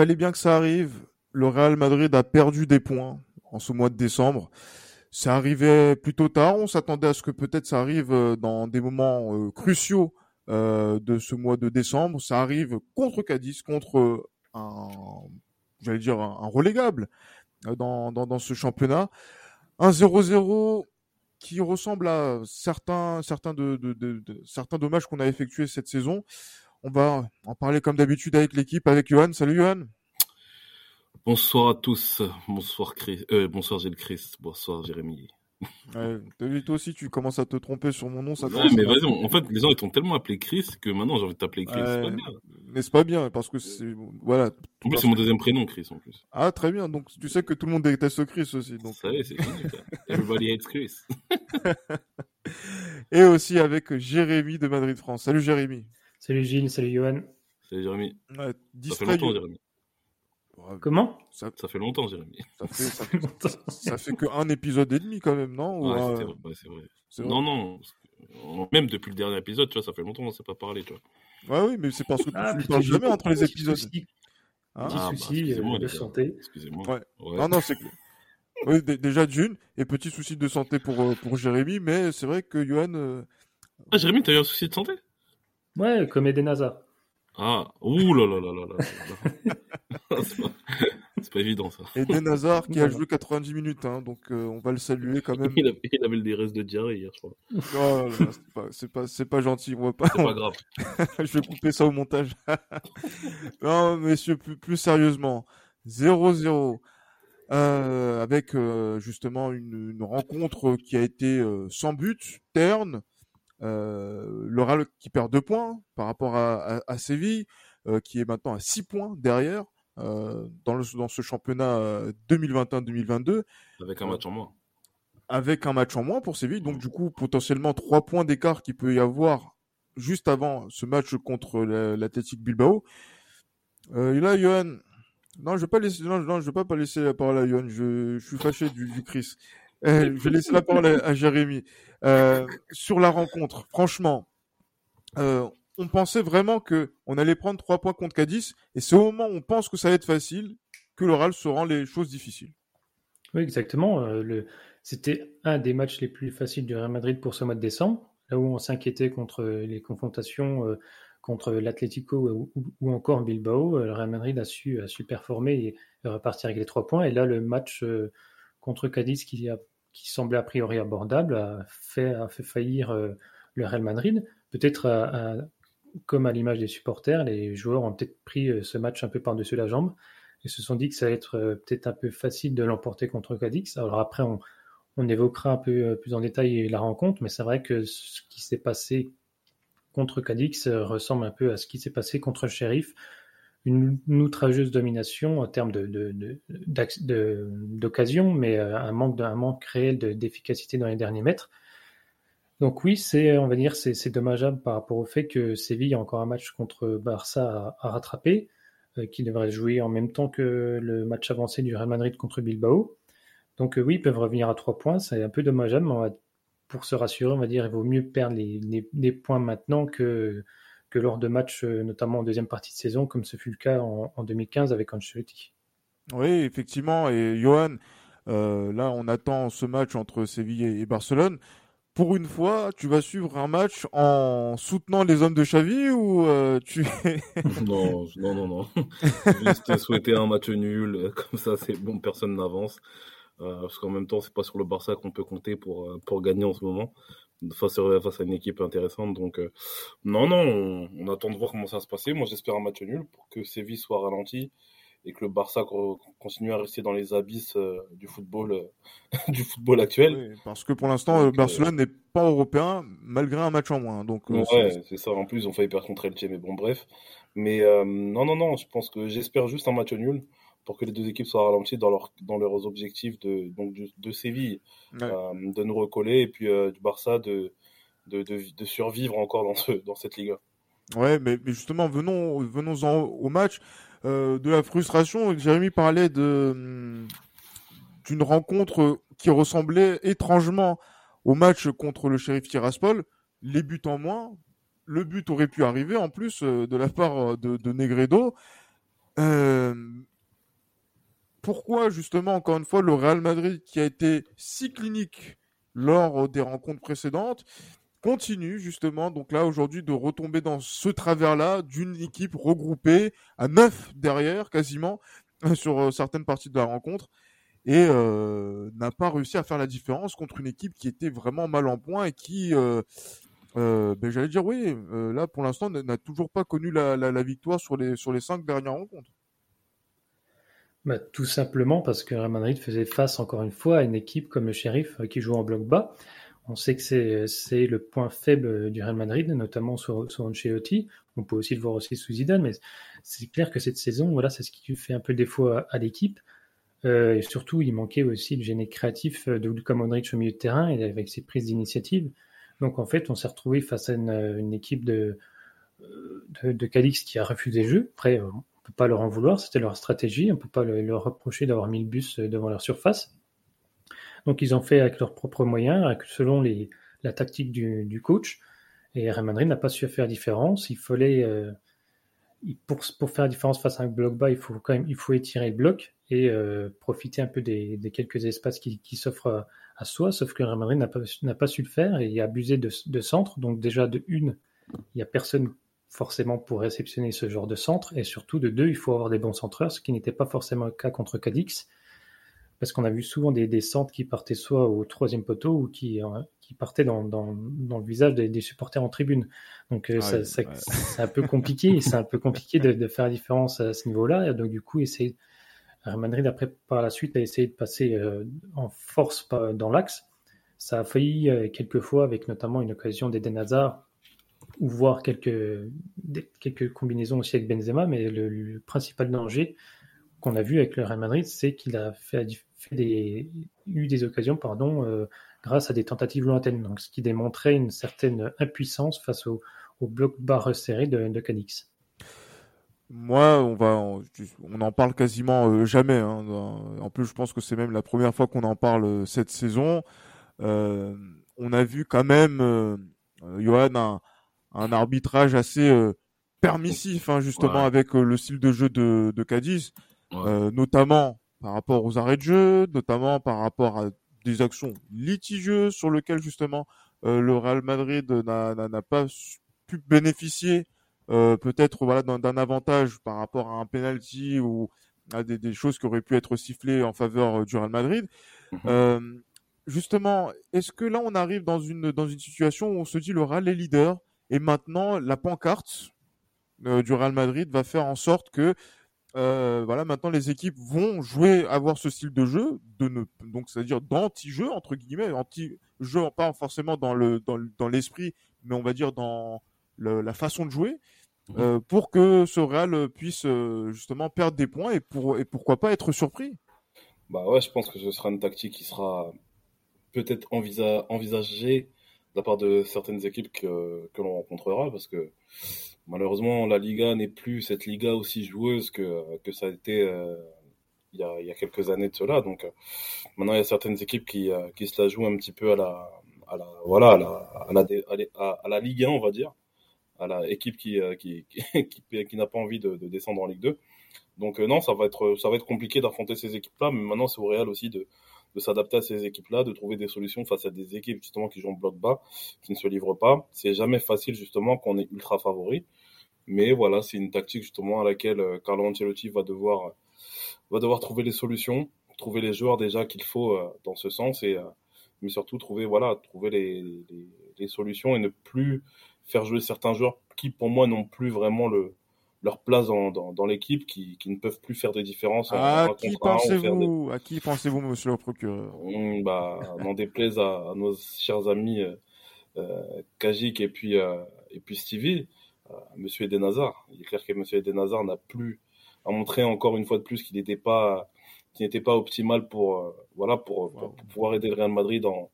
Fallait bien que ça arrive. Le Real Madrid a perdu des points en ce mois de décembre. Ça arrivait plutôt tard. On s'attendait à ce que peut-être ça arrive euh, dans des moments euh, cruciaux euh, de ce mois de décembre. Ça arrive contre Cadiz, contre un, j'allais dire un, relégable dans, dans, dans, ce championnat. Un 0-0 qui ressemble à certains, certains, de, de, de, de certains dommages qu'on a effectués cette saison. On va en parler comme d'habitude avec l'équipe, avec Johan. Salut Johan. Bonsoir à tous. Bonsoir Chris. Euh, bonsoir Gilles Chris. Bonsoir Jérémy. Ouais, toi aussi, tu commences à te tromper sur mon nom. Ça ouais, mais vas-y, en fait, les gens ils t'ont tellement appelé Chris que maintenant j'ai envie de t'appeler Chris. c'est pas bien. Mais c'est pas bien parce que c'est voilà. En plus, c'est mon deuxième prénom, Chris, en plus. Ah, très bien. Donc, tu sais que tout le monde déteste Chris aussi. Donc. Ça c'est. Everybody hates Chris. Et aussi avec Jérémy de Madrid France. Salut Jérémy. Salut Gilles, salut Johan. Salut Jérémy. Ouais, ça fait longtemps, Jérémy. Comment? Ça, ça, fait longtemps, Jérémy. Ça fait, ça fait, ça fait que un épisode et demi quand même, non? Ouais, euh... ouais, c'est vrai. vrai. Non, non. Même depuis le dernier épisode, tu vois, ça fait longtemps qu'on ne s'est pas parlé, tu vois. Ouais, oui, mais c'est parce que ah, tu ne parles jamais entre les épisodes. Petit ah, ah, souci bah, de santé. Excusez-moi. Ouais. ouais. Non, non, c'est que... oui, déjà d'une, et petit souci de santé pour, euh, pour Jérémy, mais c'est vrai que Johan. Euh... Ah, Jérémy, t'as eu un souci de santé? Ouais, comme Eden Hazard. Ah, ouh là là là là là. c'est pas, évident ça. Eden Hazard qui a joué 90 minutes, hein, donc euh, on va le saluer quand même. Il avait, il avait des restes de diarrhée hier, je crois. Oh c'est pas, c'est pas, c'est pas gentil, on va pas. C'est pas grave. je vais couper ça au montage. non, messieurs, plus, plus sérieusement, 0-0. Euh, avec euh, justement une, une, rencontre qui a été euh, sans but, terne, euh, le qui perd deux points par rapport à, à, à Séville, euh, qui est maintenant à six points derrière euh, dans, le, dans ce championnat 2021-2022. Avec un match en moins. Avec un match en moins pour Séville, donc du coup potentiellement trois points d'écart qu'il peut y avoir juste avant ce match contre l'Athletic Bilbao. Euh, et là, Johan, non, je vais pas laisser, non, non, je vais pas, pas laisser la parole à. Je, je suis fâché du, du Chris. Euh, je vais laisser la parole à, à Jérémy. Euh, sur la rencontre, franchement, euh, on pensait vraiment que on allait prendre trois points contre Cadiz, et c'est au moment où on pense que ça va être facile que l'oral se rend les choses difficiles. Oui, exactement. Euh, le... C'était un des matchs les plus faciles du Real Madrid pour ce mois de décembre, là où on s'inquiétait contre les confrontations contre l'Atlético ou, ou, encore Bilbao. Le Real Madrid a su, a su performer et repartir avec les trois points. Et là, le match contre Cadiz qui a qui semblait a priori abordable, a fait, faillir euh, le Real Madrid. Peut-être, euh, comme à l'image des supporters, les joueurs ont peut-être pris euh, ce match un peu par-dessus la jambe et se sont dit que ça allait être peut-être un peu facile de l'emporter contre Cadix. Alors après, on, on, évoquera un peu plus en détail la rencontre, mais c'est vrai que ce qui s'est passé contre Cadix ressemble un peu à ce qui s'est passé contre Sheriff une, outrageuse domination en termes de, d'occasion, mais euh, un manque, un manque réel d'efficacité dans les derniers mètres. Donc oui, c'est, on va dire, c'est, dommageable par rapport au fait que Séville a encore un match contre Barça à, rattraper, euh, qui devrait jouer en même temps que le match avancé du Real Madrid contre Bilbao. Donc euh, oui, ils peuvent revenir à trois points, c'est un peu dommageable, mais pour se rassurer, on va dire, il vaut mieux perdre les points maintenant que que lors de matchs, euh, notamment en deuxième partie de saison, comme ce fut le cas en, 2015 avec Ancelotti. Oui, effectivement. Et Johan, euh, là, on attend ce match entre Séville et Barcelone. Pour une fois, tu vas suivre un match en soutenant les hommes de Xavi ou euh, tu Non, non, non, non. Juste souhaiter un match nul, comme ça, c'est bon, personne n'avance. parce qu'en même temps, c'est pas sur le Barça qu'on peut compter pour, pour gagner en ce moment face, face à une équipe intéressante. Donc, euh, non, non, on, attend de voir comment ça va se passer. Moi, j'espère un match nul pour que Séville soit ralenti et que le Barça continue à rester dans les abysses euh, du football euh, du football actuel. parce que pour l'instant, Barcelone n'est pas européen malgré un match en moins. Donc, ouais, c'est ça. En plus, ils ont failli perdre contre Elche, mais bon, bref. Mais non, non, non, je pense que j'espère juste un match nul pour que les deux équipes soient ralenties dans, leur, dans leurs objectifs de, donc de, Séville, euh, de nous recoller, et puis euh, du Barça de, de, de, survivre encore dans, ce, dans cette Liga. Ouais, mais, mais justement, venons, venons-en au match. Euh, de la frustration, Jérémy parlait de hum, d'une rencontre qui ressemblait étrangement au match contre le shérif Tiraspol. Les buts en moins, le but aurait pu arriver en plus de la part de, de Negredo. Pourquoi justement, encore une fois, le Real Madrid qui a été si clinique lors des rencontres précédentes continue justement donc là aujourd'hui de retomber dans ce travers-là d'une équipe regroupée à neuf derrière quasiment sur certaines parties de la rencontre et euh, n'a pas réussi à faire la différence contre une équipe qui était vraiment mal en point et qui, euh, euh, ben, j'allais dire oui, là pour l'instant n'a toujours pas connu la, victoire sur les cinq dernières rencontres. Bah, tout simplement parce que Real Madrid faisait face encore une fois à une équipe comme le Sheriff qui joue en bloc bas. On sait que c'est le point faible du Real Madrid, notamment sur, sur. On peut aussi le voir aussi sous Zidane, mais c'est clair que cette saison, voilà, c'est ce qui fait un peu défaut à l'équipe. Euh, et surtout, il manquait aussi le génie créatif de Luka Modric au milieu de terrain et avec ses prises d'initiative. Donc en fait, on s'est retrouvé face à une, équipe de, de, de, Calix qui a refusé le jeu. Après, on peut pas leur en vouloir, c'était leur stratégie. On peut pas leur reprocher d'avoir mis le bus devant leur surface. Donc ils ont fait avec leurs propres moyens, selon la tactique du, coach. Et Real n'a pas su faire différence. Il fallait euh, pour, faire la différence face à un bloc bas, il faut quand même il faut étirer le bloc et euh, profiter un peu des, quelques espaces qui, s'offrent à, soi. Sauf que Real Madrid n'a pas, n'a pas su le faire et a abusé de, de centre. Donc déjà de une, il n'y a personne forcément pour réceptionner ce genre de centre. Et surtout de deux, il faut avoir des bons centreurs, ce qui n'était pas forcément le cas contre Cadix. Parce qu'on a vu souvent des, des centres qui partaient soit au troisième poteau ou qui, qui partaient dans, dans, dans le visage des, des, supporters en tribune. Donc euh, ça, ça, c'est un peu compliqué. c'est un peu compliqué de, de, faire la différence à ce niveau-là. Et donc du coup, essayer Real Madrid, après, par la suite, a essayé de passer euh, en force dans l'axe. Ça a failli euh, quelques fois, avec notamment une occasion d'Eden Hazard, ou voir quelques, quelques combinaisons aussi avec Benzema, mais le, principal danger qu'on a vu avec le Real Madrid, c'est qu'il a fait, des, eu des occasions pardon, euh, grâce à des tentatives lointaines, donc ce qui démontrait une certaine impuissance face au, bloc bas resserré de, de Cadix. Moi, on va, on en parle quasiment euh, jamais. Hein. En plus, je pense que c'est même la première fois qu'on en parle euh, cette saison. On a vu quand même, Johan, un, un, arbitrage assez permissif, hein, justement, avec le style de jeu de, de Cadiz, notamment par rapport aux arrêts de jeu, notamment par rapport à des actions litigieuses sur lesquelles justement le Real Madrid n'a pas pu bénéficier euh, peut-être voilà d'un avantage par rapport à un penalty ou à des, des, choses qui auraient pu être sifflées en faveur euh, du Real Madrid. Euh, justement, est-ce que là on arrive dans une dans une situation où on se dit le Real est leader et maintenant la pancarte euh, du Real Madrid va faire en sorte que euh, voilà maintenant les équipes vont jouer avoir ce style de jeu de ne donc c'est-à-dire d'anti-jeu entre guillemets anti-jeu pas forcément dans le dans, l'esprit mais on va dire dans le, la façon de jouer euh, pour que ce Real puisse justement perdre des points et, pour, et pourquoi pas être surpris. Bah ouais, je pense que ce sera une tactique qui sera peut-être envisa envisagée de la part de certaines équipes que, que l'on rencontrera parce que malheureusement la Liga n'est plus cette Liga aussi joueuse que, que ça a été euh, il, y a, il y a quelques années de cela. Donc maintenant il y a certaines équipes qui, qui se la jouent un petit peu à la, à la voilà à la, à la, à Ligue 1 on va dire à la équipe qui, euh, qui, qui, qui, n'a pas envie de, de, descendre en Ligue 2. Donc euh, non, ça va être ça va être compliqué d'affronter ces équipes-là, mais maintenant c'est au Real aussi de, de s'adapter à ces équipes-là, de trouver des solutions face à des équipes justement qui jouent en bloc bas, qui ne se livrent pas. C'est jamais facile justement qu'on est ultra favori, mais voilà, c'est une tactique justement à laquelle euh, Carlo Ancelotti va devoir va devoir trouver les solutions, trouver les joueurs déjà qu'il faut dans ce sens et mais surtout trouver voilà trouver les, les, les solutions et ne plus faire jouer certains joueurs qui, pour moi, n'ont plus vraiment le, leur place dans, dans, dans l'équipe, qui, qui, ne peuvent plus faire des différences. À qui pensez-vous? À qui pensez-vous, monsieur le procureur? Mmh, bah, N'en déplaise à, à, nos chers amis euh, euh Kajik et puis, euh, et puis Stevie, euh, monsieur Eden Hazard. Il est clair que monsieur Eden Hazard n'a plus à montrer encore une fois de plus qu'il n'était pas qui n'était pas optimal pour euh, voilà pour, pour, pouvoir aider le Real Madrid en,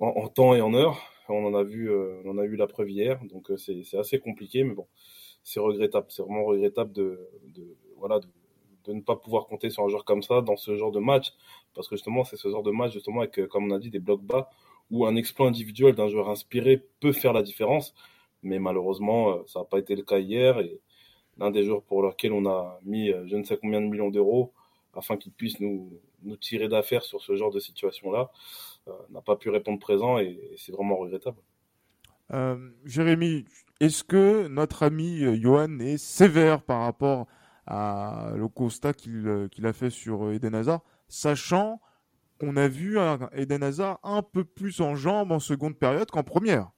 en, en temps et en heure. On en a vu, euh, on en a eu la preuve hier, donc euh, c'est assez compliqué, mais bon, c'est regrettable. C'est vraiment regrettable de, voilà, de, ne pas pouvoir compter sur un joueur comme ça dans ce genre de match, parce que justement, c'est ce genre de match justement avec, euh, comme on a dit, des blocs bas où un exploit individuel d'un joueur inspiré peut faire la différence, mais malheureusement, ça n'a pas été le cas hier et l'un des joueurs pour lesquels on a mis je ne sais combien de millions d'euros afin qu'il puisse nous, nous tirer d'affaire sur ce genre de situation-là, n'a pas pu répondre présent et, c'est vraiment regrettable. Jérémy, est-ce que notre ami Johan est sévère par rapport à le constat qu'il a fait sur Eden Hazard, sachant qu'on a vu Eden Hazard un peu plus en jambes en seconde période qu'en première?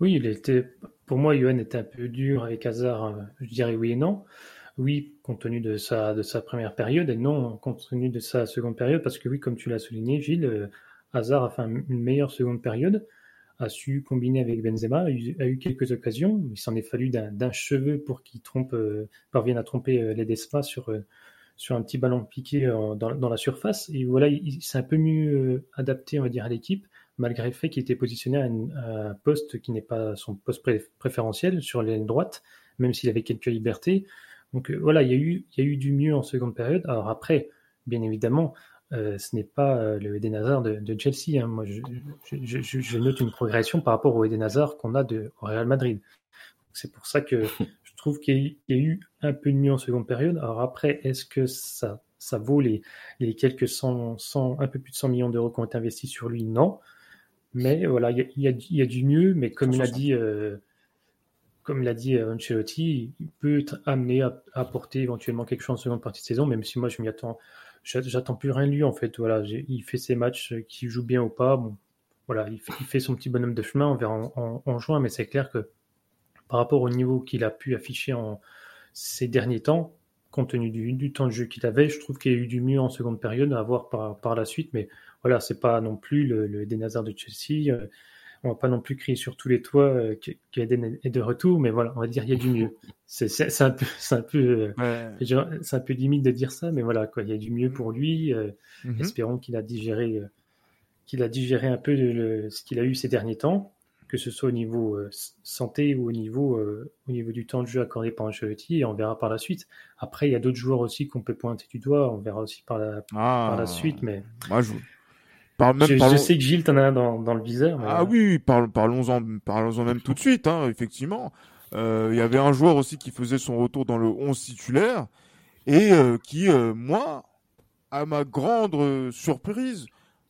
Oui, il était, pour moi, Johan était un peu dur avec Hazard, euh, je dirais oui et non. Oui, compte tenu de sa, de sa première période, et non, compte tenu de sa seconde période, parce que oui, comme tu l'as souligné, Gilles, euh, Hazard a fait une meilleure seconde période, a su combiner avec Benzema, a eu, quelques occasions, il s'en est fallu d'un cheveu pour qu'il trompe, euh, parvienne à tromper les Ledesma sur, sur un petit ballon piqué dans, dans, la surface. Et voilà, il, s'est un peu mieux adapté, on va dire, à l'équipe malgré le fait qu'il était positionné à, un poste qui n'est pas son poste préférentiel sur l'aile droite, même s'il avait quelques libertés. Donc euh, voilà, il y, a eu, il y a eu du mieux en seconde période. Alors après, bien évidemment, euh, ce n'est pas euh, le Eden Hazard de, Chelsea. Hein. Moi, je, note une progression par rapport au Eden Hazard qu'on a de, au Real Madrid. C'est pour ça que je trouve qu'il y, a eu un peu de mieux en seconde période. Alors après, est-ce que ça, ça vaut les, les quelques 100, 100, un peu plus de 100 millions d'euros qui ont été investis sur lui? Non. Mais voilà, il y, y a, du mieux, mais comme il a dit, euh, comme l'a dit euh, Ancelotti, il peut être amené à, apporter éventuellement quelque chose en seconde partie de saison, même si moi je m'y attends, j'attends plus rien de lui en fait. Voilà, il fait ses matchs, euh, qu'il joue bien ou pas, voilà, il fait, son petit bonhomme de chemin, on en, juin, mais c'est clair que par rapport au niveau qu'il a pu afficher en ces derniers temps, compte tenu du, temps de jeu qu'il avait, je trouve qu'il y a eu du mieux en seconde période à voir par, la suite, mais voilà, c'est pas non plus le, le de Chelsea. Euh, on va pas non plus crier sur tous les toits euh, qu'Eden est de retour, mais voilà, on va dire il y a du mieux. C'est un peu, c'est un peu, euh, c'est un peu limite de dire ça, mais voilà, quoi, il y a du mieux pour lui. Mhm. Espérons qu'il a digéré, qu'il a digéré un peu de, ce qu'il a eu ces derniers temps, que ce soit au niveau santé ou au niveau, au niveau du temps de jeu accordé par Ancelotti, et on verra par la suite. Après, il y a d'autres joueurs aussi qu'on peut pointer du doigt, on verra aussi par la, par la ah. suite, mais. Moi, je, je, sais que Gilles, t'en as dans, dans le viseur. Ah oui, parlons-en parlons même tout de suite, hein, effectivement. Euh, il y avait un joueur aussi qui faisait son retour dans le 11 titulaire et euh, qui, euh, moi, à ma grande surprise,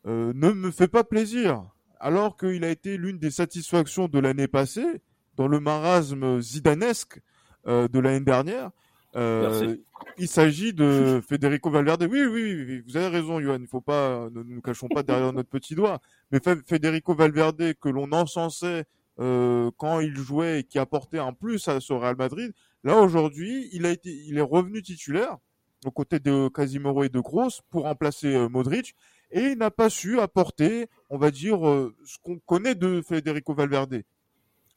ne me fait pas plaisir. Alors qu'il a été l'une des satisfactions de l'année passée, dans le marasme zidanesque de l'année dernière. Euh, il s'agit de Federico Valverde. Oui, oui, vous avez raison, Johan. Il faut pas, ne nous cachons pas derrière notre petit doigt. Mais Federico Valverde, que l'on encensait euh, quand il jouait et qui apportait un plus à ce Real Madrid, là aujourd'hui, il a été, il est revenu titulaire aux côtés de Casimiro et de Kroos pour remplacer euh, Modric et il n'a pas su apporter, on va dire, ce qu'on connaît de Federico Valverde.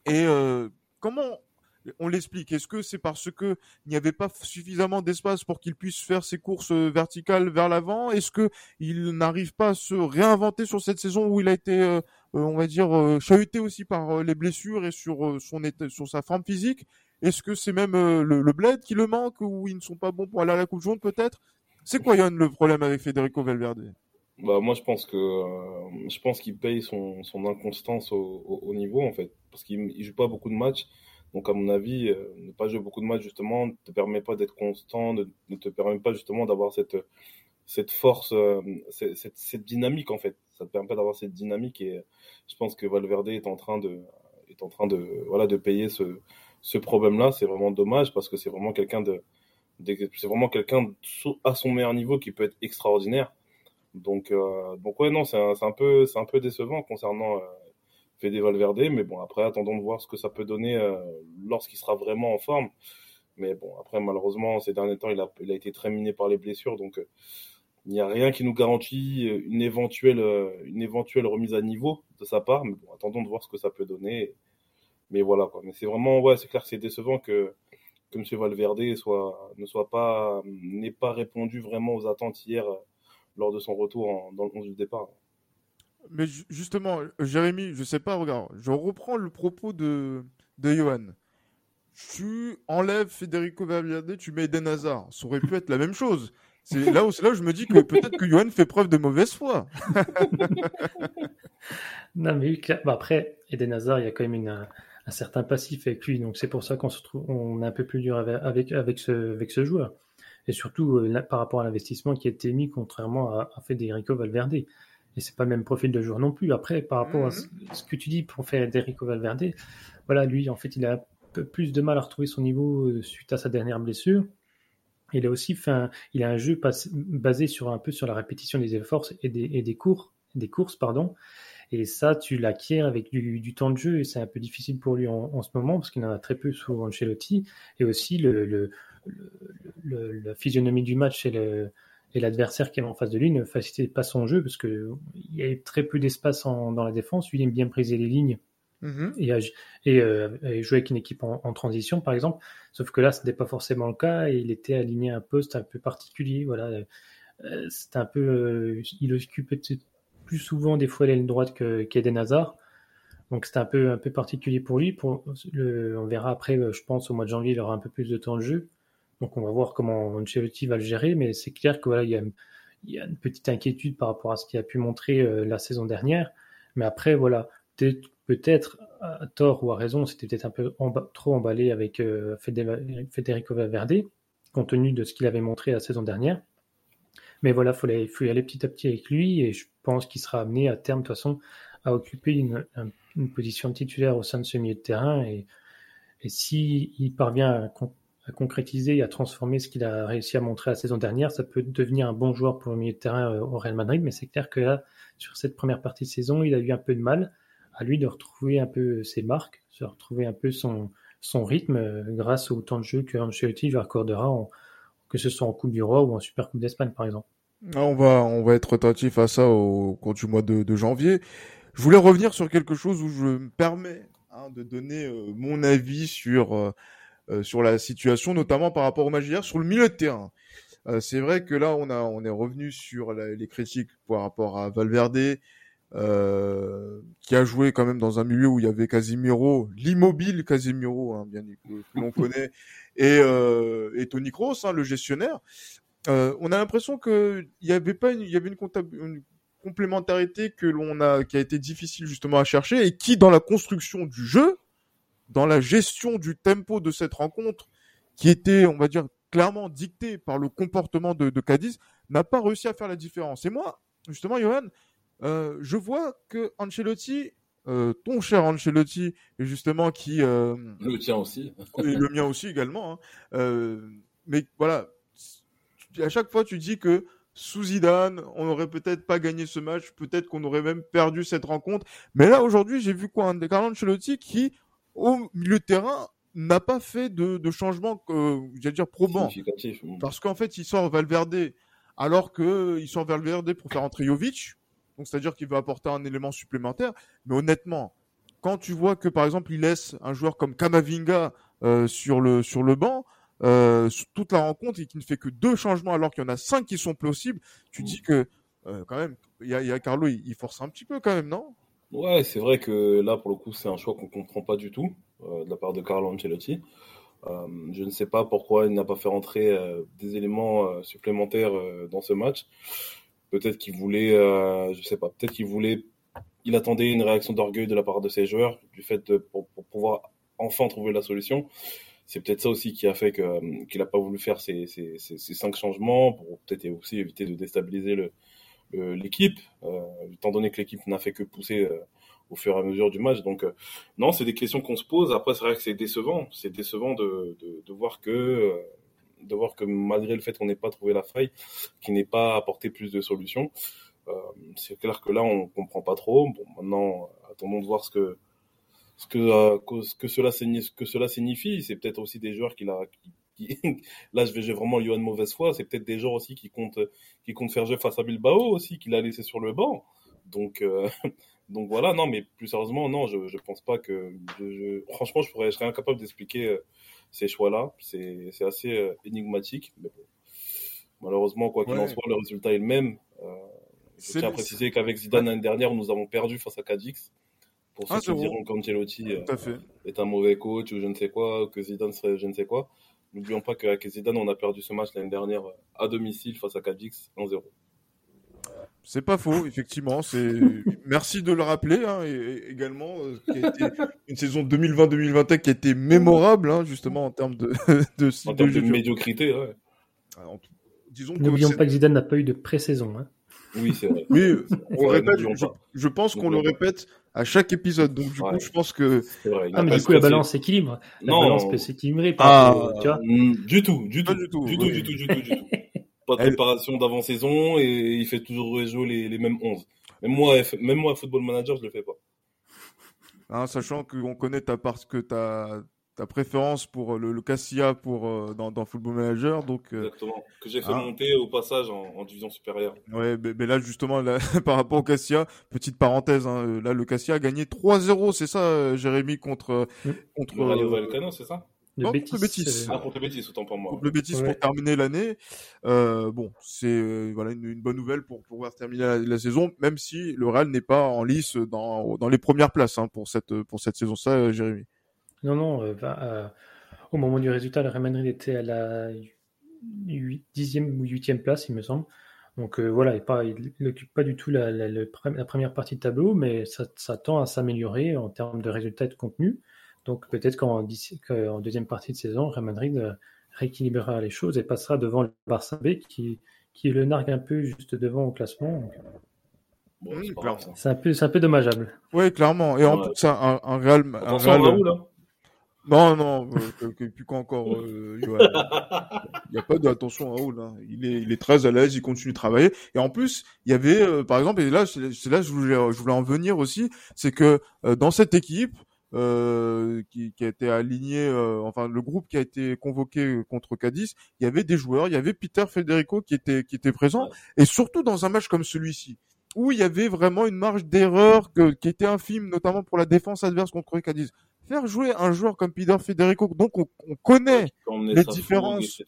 Et comment on l'explique. Est-ce que c'est parce que il n'y avait pas suffisamment d'espace pour qu'il puisse faire ses courses euh, verticales vers l'avant? Est-ce que il n'arrive pas à se réinventer sur cette saison où il a été, euh, euh, on va dire, chahuté aussi par les blessures et sur son sur sa forme physique? Est-ce que c'est même le, bled qui le manque ou ils ne sont pas bons pour aller à la Coupe jaune peut-être? C'est quoi Yann le problème avec Federico Valverde? Bah moi je pense que je pense qu'il paye son, inconstance au, niveau en fait parce qu'il joue pas beaucoup de matchs donc, à mon avis, euh, ne pas jouer beaucoup de matchs, justement, ne te permet pas d'être constant, ne, te permet pas, justement, d'avoir cette, cette force, euh, cette, cette, dynamique, en fait. Ça te permet pas d'avoir cette dynamique et je pense que Valverde est en train de, est en train de, voilà, de payer ce, ce problème-là. C'est vraiment dommage parce que c'est vraiment quelqu'un de, c'est vraiment quelqu'un à son meilleur niveau qui peut être extraordinaire. Donc, euh, donc ouais, non, c'est un, un, peu, c'est un peu décevant concernant des Valverde. Mais bon, après, attendons de voir ce que ça peut donner euh, lorsqu'il sera vraiment en forme. Mais bon, après, malheureusement, ces derniers temps, il a, été très miné par les blessures. Donc, euh, il n'y a rien qui nous garantit euh, une éventuelle, une éventuelle remise à niveau de sa part. Mais bon, attendons de voir ce que ça peut donner. Mais voilà, quoi. Mais c'est vraiment, ouais, c'est clair que c'est décevant que, que M. Valverde soit, ne soit pas, n'ait pas répondu vraiment aux attentes hier lors de son retour dans le 11 du départ. Mais justement, Jérémy, je sais pas, regarde, je reprends le propos de, de Johan. Tu enlèves Federico Valverde, tu mets Eden Hazard. Ça aurait pu être la même chose. C'est là où, là où je me dis que peut-être que Johan fait preuve de mauvaise foi. non, mais bah, après, Eden Hazard, il y a quand même un certain passif avec lui. Donc c'est pour ça qu'on se trouve, on est un peu plus dur avec, avec, ce, avec ce joueur. Et surtout euh, par rapport à l'investissement qui a été mis, contrairement à, à Federico Valverde. Et c'est pas le même profil de joueur non plus. Après, par rapport à mhm. ce que tu dis pour Federico Valverde, voilà, lui, en fait, il a un peu plus de mal à retrouver son niveau euh, suite à sa dernière blessure. Il a aussi fait il a un jeu basé sur un peu sur la répétition des efforts et des, et des cours, des courses, pardon. Et ça, tu l'acquiers avec du, temps de jeu et c'est un peu difficile pour lui en, ce moment parce qu'il en a très peu sous Ancelotti. Et aussi, le, le, la physionomie du match et le, et l'adversaire qui est en face de lui ne facilitait pas son jeu parce qu'il y avait très peu d'espace dans la défense. Lui, il aime bien briser les lignes et, euh, et, jouer avec une équipe en, transition, par exemple. Sauf que là, ce n'était pas forcément le cas et il était aligné à un poste un peu particulier. Voilà, euh, c'était un peu, euh, il occupait plus souvent des fois l'aile droite que qu'Eden Hazard. Donc c'était un peu un peu particulier pour lui. Pour le, on verra après, euh, je pense au mois de janvier, il aura un peu plus de temps de jeu. Donc on va voir comment Ancelotti va le gérer, mais c'est clair que voilà, il y a, une petite inquiétude par rapport à ce qu'il a pu montrer euh, la saison dernière. Mais après voilà, peut-être à tort ou à raison, c'était peut-être un peu trop emballé avec euh, Federico Valverde, compte tenu de ce qu'il avait montré la saison dernière. Mais voilà, il faut y aller petit à petit avec lui et je pense qu'il sera amené à terme, de toute façon, à occuper une, position titulaire au sein de ce milieu de terrain. Et, et s'il parvient à, concrétiser et à transformer ce qu'il a réussi à montrer la saison dernière, ça peut devenir un bon joueur pour le milieu de terrain euh, au Real Madrid. Mais c'est clair que là, sur cette première partie de saison, il a eu un peu de mal à lui de retrouver un peu ses marques, de retrouver un peu son, son rythme euh, grâce au temps de jeu que Ancelotti lui accordera en, que ce soit en Coupe du Roi ou en Super Coupe d'Espagne, par exemple. Ah, on va, on va être attentif à ça au cours du mois de, janvier. Je voulais revenir sur quelque chose où je me permets hein, de donner euh, mon avis sur sur la situation, notamment par rapport au Magier, sur le milieu de terrain. c'est vrai que là, on a, on est revenu sur les critiques par rapport à Valverde, qui a joué quand même dans un milieu où il y avait Casimiro, l'immobile Casimiro, hein, bien que, l'on connaît, et, euh, et Tony Kroos, hein, le gestionnaire. Euh, on a l'impression que il y avait pas, il y avait une, une complémentarité que l'on a, qui a été difficile justement à chercher et qui, dans la construction du jeu, dans la gestion du tempo de cette rencontre, qui était, on va dire, clairement dictée par le comportement de, de Cadiz, n'a pas réussi à faire la différence. Et moi, justement, Johan, euh, je vois que Ancelotti euh, ton cher Ancelotti, justement, qui... Euh, le tien aussi. et le mien aussi également. Hein. Euh, mais voilà, à chaque fois, tu dis que sous Zidane, on n'aurait peut-être pas gagné ce match, peut-être qu'on aurait même perdu cette rencontre. Mais là, aujourd'hui, j'ai vu quoi Un Carlo Ancelotti qui, au milieu de terrain, n'a pas fait de, de changement, euh, j'allais dire, probant. Parce qu'en fait, il sort Valverde, alors qu'il sort Valverde pour faire entrer Jovic donc c'est-à-dire qu'il veut apporter un élément supplémentaire. Mais honnêtement, quand tu vois que par exemple il laisse un joueur comme Kamavinga euh, sur le sur le banc euh, toute la rencontre et qu'il ne fait que deux changements alors qu'il y en a cinq qui sont possibles, tu dis que euh, quand même il y a, Carlo il, force un petit peu quand même non? Ouais, c'est vrai que là pour le coup c'est un choix qu'on comprend pas du tout de la part de Carlo Ancelotti. je ne sais pas pourquoi il n'a pas fait rentrer des éléments supplémentaires dans ce match. Peut-être qu'il voulait, euh, je sais pas, peut-être qu'il voulait, il attendait une réaction d'orgueil de la part de ses joueurs, du fait de, pour, pouvoir enfin trouver la solution. C'est peut-être ça aussi qui a fait euh, qu'il n'a pas voulu faire ces, cinq changements pour peut-être aussi éviter de déstabiliser le, l'équipe, euh, étant donné que l'équipe n'a fait que pousser euh, au fur et à mesure du match. Donc, euh, non, c'est des questions qu'on se pose. Après, c'est vrai que c'est décevant. C'est décevant de, de, de voir que de voir que malgré le fait qu'on n'ait pas trouvé la faille, qu'il n'ait pas apporté plus de solutions, euh, c'est clair que là on comprend pas trop. Bon, maintenant attendons de voir ce que ce que, euh, que, cela. Que cela signifie. C'est peut-être aussi des joueurs qui, la, qui, là je vais j'ai vraiment Johan mauvaise foi. C'est peut-être des joueurs aussi qui comptent qui comptent faire jeu face à Bilbao aussi qu'il a laissé sur le banc. Donc euh, donc voilà non mais plus sérieusement non je je pense pas que je, franchement je pourrais je serais incapable d'expliquer ces choix-là. C'est assez euh, énigmatique. Mais bon. Malheureusement, quoi qu'il en soit, le résultat est le même. Euh, je tiens à préciser qu'avec Zidane l'année dernière, nous avons perdu face à Cadix. Pour ceux ah, qui diront qu'Ancelotti euh, est un mauvais coach ou je ne sais quoi, que Zidane serait je ne sais quoi. N'oublions pas qu'avec Zidane, on a perdu ce match l'année dernière à domicile face à Cadix 1-0. C'est pas faux, effectivement. C'est merci de le rappeler. Hein, et, également, euh, qui a été une saison 2020-2021 qui a été mémorable, hein, justement en termes de de, en termes de, médiocrité. Ouais. Alors, disons N'oublions pas que Zidane n'a pas eu de pré-saison. Hein. Oui, c'est vrai. Oui, on répète. Je, pense qu'on le répète à chaque épisode. Donc du coup, je pense que. Vrai, ah, mais du coup, la balance s'équilibre. La non. balance peut s'équilibrer. Ah, tu vois du tout, du tout, du tout, du tout, du tout, du tout, du tout. Pas de préparation d'avant-saison et il fait toujours jouer les, les mêmes 11. Même moi, même moi, Football Manager, je le fais pas. Hein, sachant qu'on connaît ta part, que ta, ta préférence pour le, le Cassia pour euh, dans, dans, Football Manager, donc euh, exactement que j'ai fait hein. monter au passage en, en division supérieure. Ouais, mais, mais là justement là, par rapport au Cassia, petite parenthèse, hein, euh, là le Cassia a gagné 3-0, c'est ça, Jérémy contre contre le Rayo Vallecano, c'est ça? Le non, Bétis, contre le Bétis. Ah, contre le Bétis, autant pour moi. Contre le Bétis pour terminer l'année. Euh, bon, c'est euh, voilà une, une, bonne nouvelle pour pouvoir terminer la, la saison, même si le Real n'est pas en lice dans, dans les premières places hein, pour cette pour cette saison. Ça, Jérémy. Non, non. Euh, euh, au moment du résultat, le Real Madrid était à la 8, 10e ou 8e place, il me semble. Donc euh, voilà, il n'occupe pas du tout la, la, la, première partie de tableau, mais ça, ça tend à s'améliorer en termes de résultats et de contenu. Donc peut-être qu'en, deuxième partie de saison, Real Madrid euh, rééquilibrera les choses et passera devant le Barça B qui, qui le nargue un peu juste devant au classement. Bon, c'est, un peu, c'est un peu dommageable. Oui, clairement. Et en plus, un, un Real. Un Real... Raoul, hein non, non, euh, puis quoi encore, euh, Il n'y a pas d'attention à Raoul. Hein. Il, est, il est très à l'aise, il continue de travailler. Et en plus, il y avait, euh, par exemple, et là, c'est là que je voulais, je voulais en venir aussi, c'est que euh, dans cette équipe, euh, qui, qui, a été aligné, enfin le groupe qui a été convoqué contre Cadiz, il y avait des joueurs, il y avait Peter Federico qui était qui était présent, et surtout dans un match comme celui-ci, où il y avait vraiment une marge d'erreur qui était infime, notamment pour la défense adverse contre Cadiz faire jouer un joueur comme Peter Federico, donc on, connaît les différences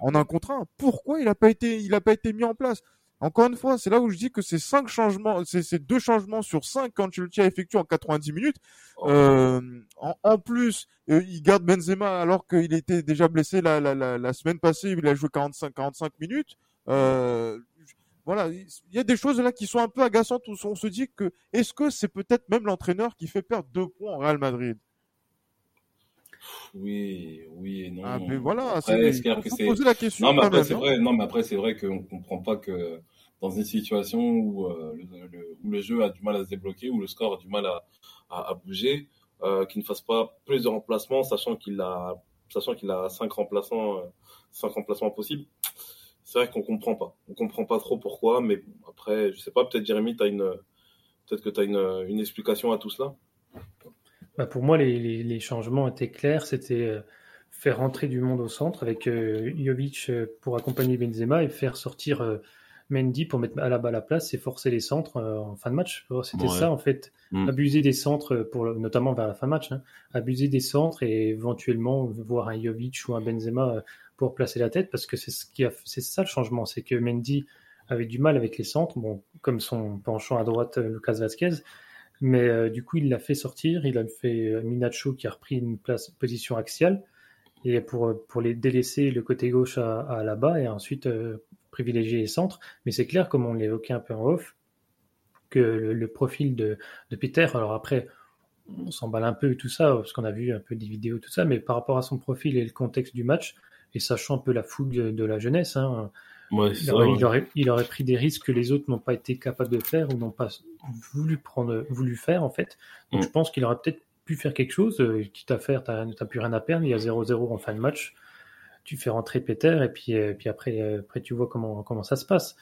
en un contre un, pourquoi il n'a pas été, il a pas été mis en place? Encore une fois, c'est là où je dis que ces cinq changements, ces deux changements sur cinq qu'Ancelotti a effectué en 90 minutes, oh. euh, en, plus, euh, il garde Benzema alors qu'il était déjà blessé la, la, la, la, semaine passée, il a joué 45, 45 minutes. Euh, voilà, il y a des choses là qui sont un peu agaçantes où on se dit que est-ce que c'est peut-être même l'entraîneur qui fait perdre deux points au Real Madrid? Oui, oui et non. Ah, mais voilà, c'est poser la question. Non, mais après, c'est vrai, non, mais après, c'est vrai qu'on comprend pas que dans une situation où, euh, le, où le jeu a du mal à se débloquer, où le score a du mal à, à, bouger, euh, qu'il ne fasse pas plus de remplacements, sachant qu'il a, sachant qu'il a cinq remplaçants, euh, cinq remplacements possibles. C'est vrai qu'on comprend pas. On comprend pas trop pourquoi, mais après, je sais pas, peut-être Jérémy, as une, peut-être que tu as une, une explication à tout cela. Bah, pour moi, les, les, changements étaient clairs. C'était euh, faire rentrer du monde au centre avec euh, Jovic euh, pour accompagner Benzema et faire sortir Mendy pour mettre à la balle à la place et forcer les centres en fin de match. C'était ça, en fait. Mm. Abuser des centres, pour, notamment vers la fin de match. Hein. Abuser des centres et éventuellement voir un Jovic ou un Benzema pour placer la tête parce que c'est ce qui a, c'est ça le changement. C'est que Mendy avait du mal avec les centres, bon, comme son penchant à droite, Lucas Vasquez. Mais euh, du coup, il l'a fait sortir. Il a fait euh, Minacho qui a repris une place, position axiale et pour, euh, pour les délaisser le côté gauche à, à là-bas et ensuite privilégier les centres. Mais c'est clair, comme on l'évoquait un peu en off, que le, profil de, de, Peter, alors après, on s'emballe un peu tout ça, parce qu'on a vu un peu des vidéos, tout ça, mais par rapport à son profil et le contexte du match, et sachant un peu la fougue de, la jeunesse, hein, il, aurait, il, aurait, pris des risques que les autres n'ont pas été capables de faire ou n'ont pas voulu prendre, voulu faire en fait. Donc mm. je pense qu'il aurait peut-être pu faire quelque chose, euh, quitte à faire, tu n'as plus rien à perdre, il y a 0-0 en fin de match, tu fais rentrer Peter et puis, euh, puis après, euh, après tu vois comment, comment ça se passe.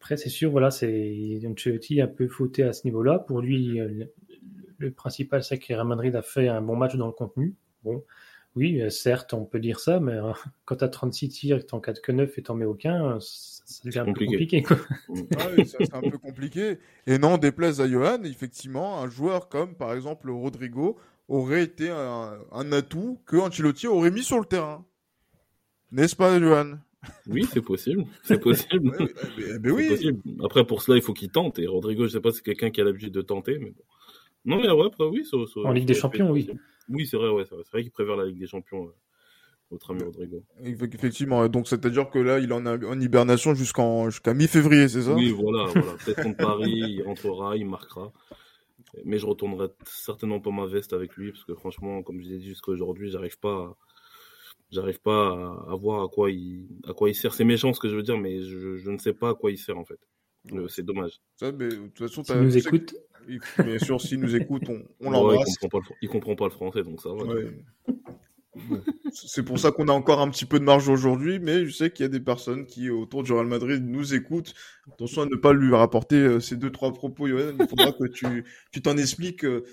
Après c'est sûr, voilà, c'est Ancelotti un peu fauté à ce niveau-là. Pour lui, le, principal c'est que Real Madrid a fait un bon match dans le contenu. Bon, oui, certes, on peut dire ça, mais quand tu as 36 tirs, que t'en 4 que 9 et t'en mets aucun, ça devient un peu compliqué. Quoi. Ah c'est un peu compliqué. Et non, déplaise à Johan, effectivement, un joueur comme par exemple Rodrigo aurait été un, atout que Ancelotti aurait mis sur le terrain. N'est-ce pas, Johan? Oui, c'est possible. C'est possible. oui. Après, pour cela, il faut qu'il tente. Et Rodrigo, je sais pas si c'est quelqu'un qui a l'habitude de tenter, mais bon. Non, mais ouais, après, oui. en Ligue des Champions, oui. Oui, c'est vrai, ouais, c'est vrai, vrai qu'il préfère la Ligue des Champions notre ami Rodrigo. Effectivement, donc c'est-à-dire que là, il en a en hibernation jusqu'en jusqu'à mi-février, c'est ça? Oui, voilà, voilà. Peut-être contre Paris, il rentrera, il marquera. Mais je retournerai certainement pas ma veste avec lui parce que franchement, comme je l'ai dit jusqu'à aujourd'hui, j'arrive pas, j'arrive pas à, voir à quoi il, à quoi il sert. C'est méchant ce que je veux dire, mais je, je ne sais pas à quoi il sert en fait. Euh, c'est dommage. Ça, mais, de toute façon, S'il nous écoute. Bien sûr, s'il nous écoute, on, on l'embrasse. il, comprend pas le, il comprend pas le français, donc ça va. Ouais. C'est pour ça qu'on a encore un petit peu de marge aujourd'hui, mais je sais qu'il y a des personnes qui, autour du Real Madrid, nous écoutent. Attention à ne pas lui rapporter euh, ces deux, trois propos, Yoann. Il faudra que tu tu t'en expliques euh,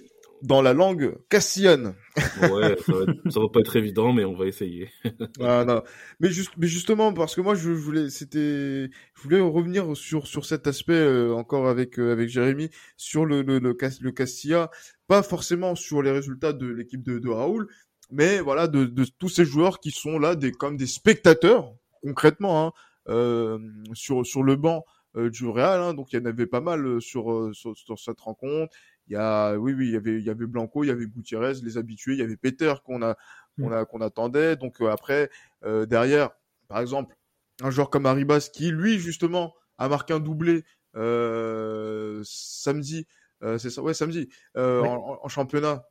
dans la langue castillane. Ouais, ça va, être- ça va pas être évident, mais on va essayer. Ah, non. Mais juste, mais justement, parce que moi, je voulais, c'était, je voulais revenir sur sur cet aspect euh, encore avec euh, avec Jérémy sur le le le, le Castilla, pas forcément sur les résultats de l'équipe de, de Raoul, mais voilà de de tous ces joueurs qui sont là des comme des spectateurs concrètement hein, euh, sur sur le banc euh, du Real. Hein, donc il y en avait pas mal euh, sur euh, sur, sur cette rencontre. Il y a, oui, oui, il y avait, il y avait Blanco, il y avait Gutiérrez, les habitués, il y avait Peter qu'on a, qu'on a, qu'on attendait. Donc euh, après, euh, derrière, par exemple, un joueur comme Arribas qui, lui, justement, a marqué un doublé euh, samedi, euh, c'est ça, ouais, samedi, euh, en, en championnat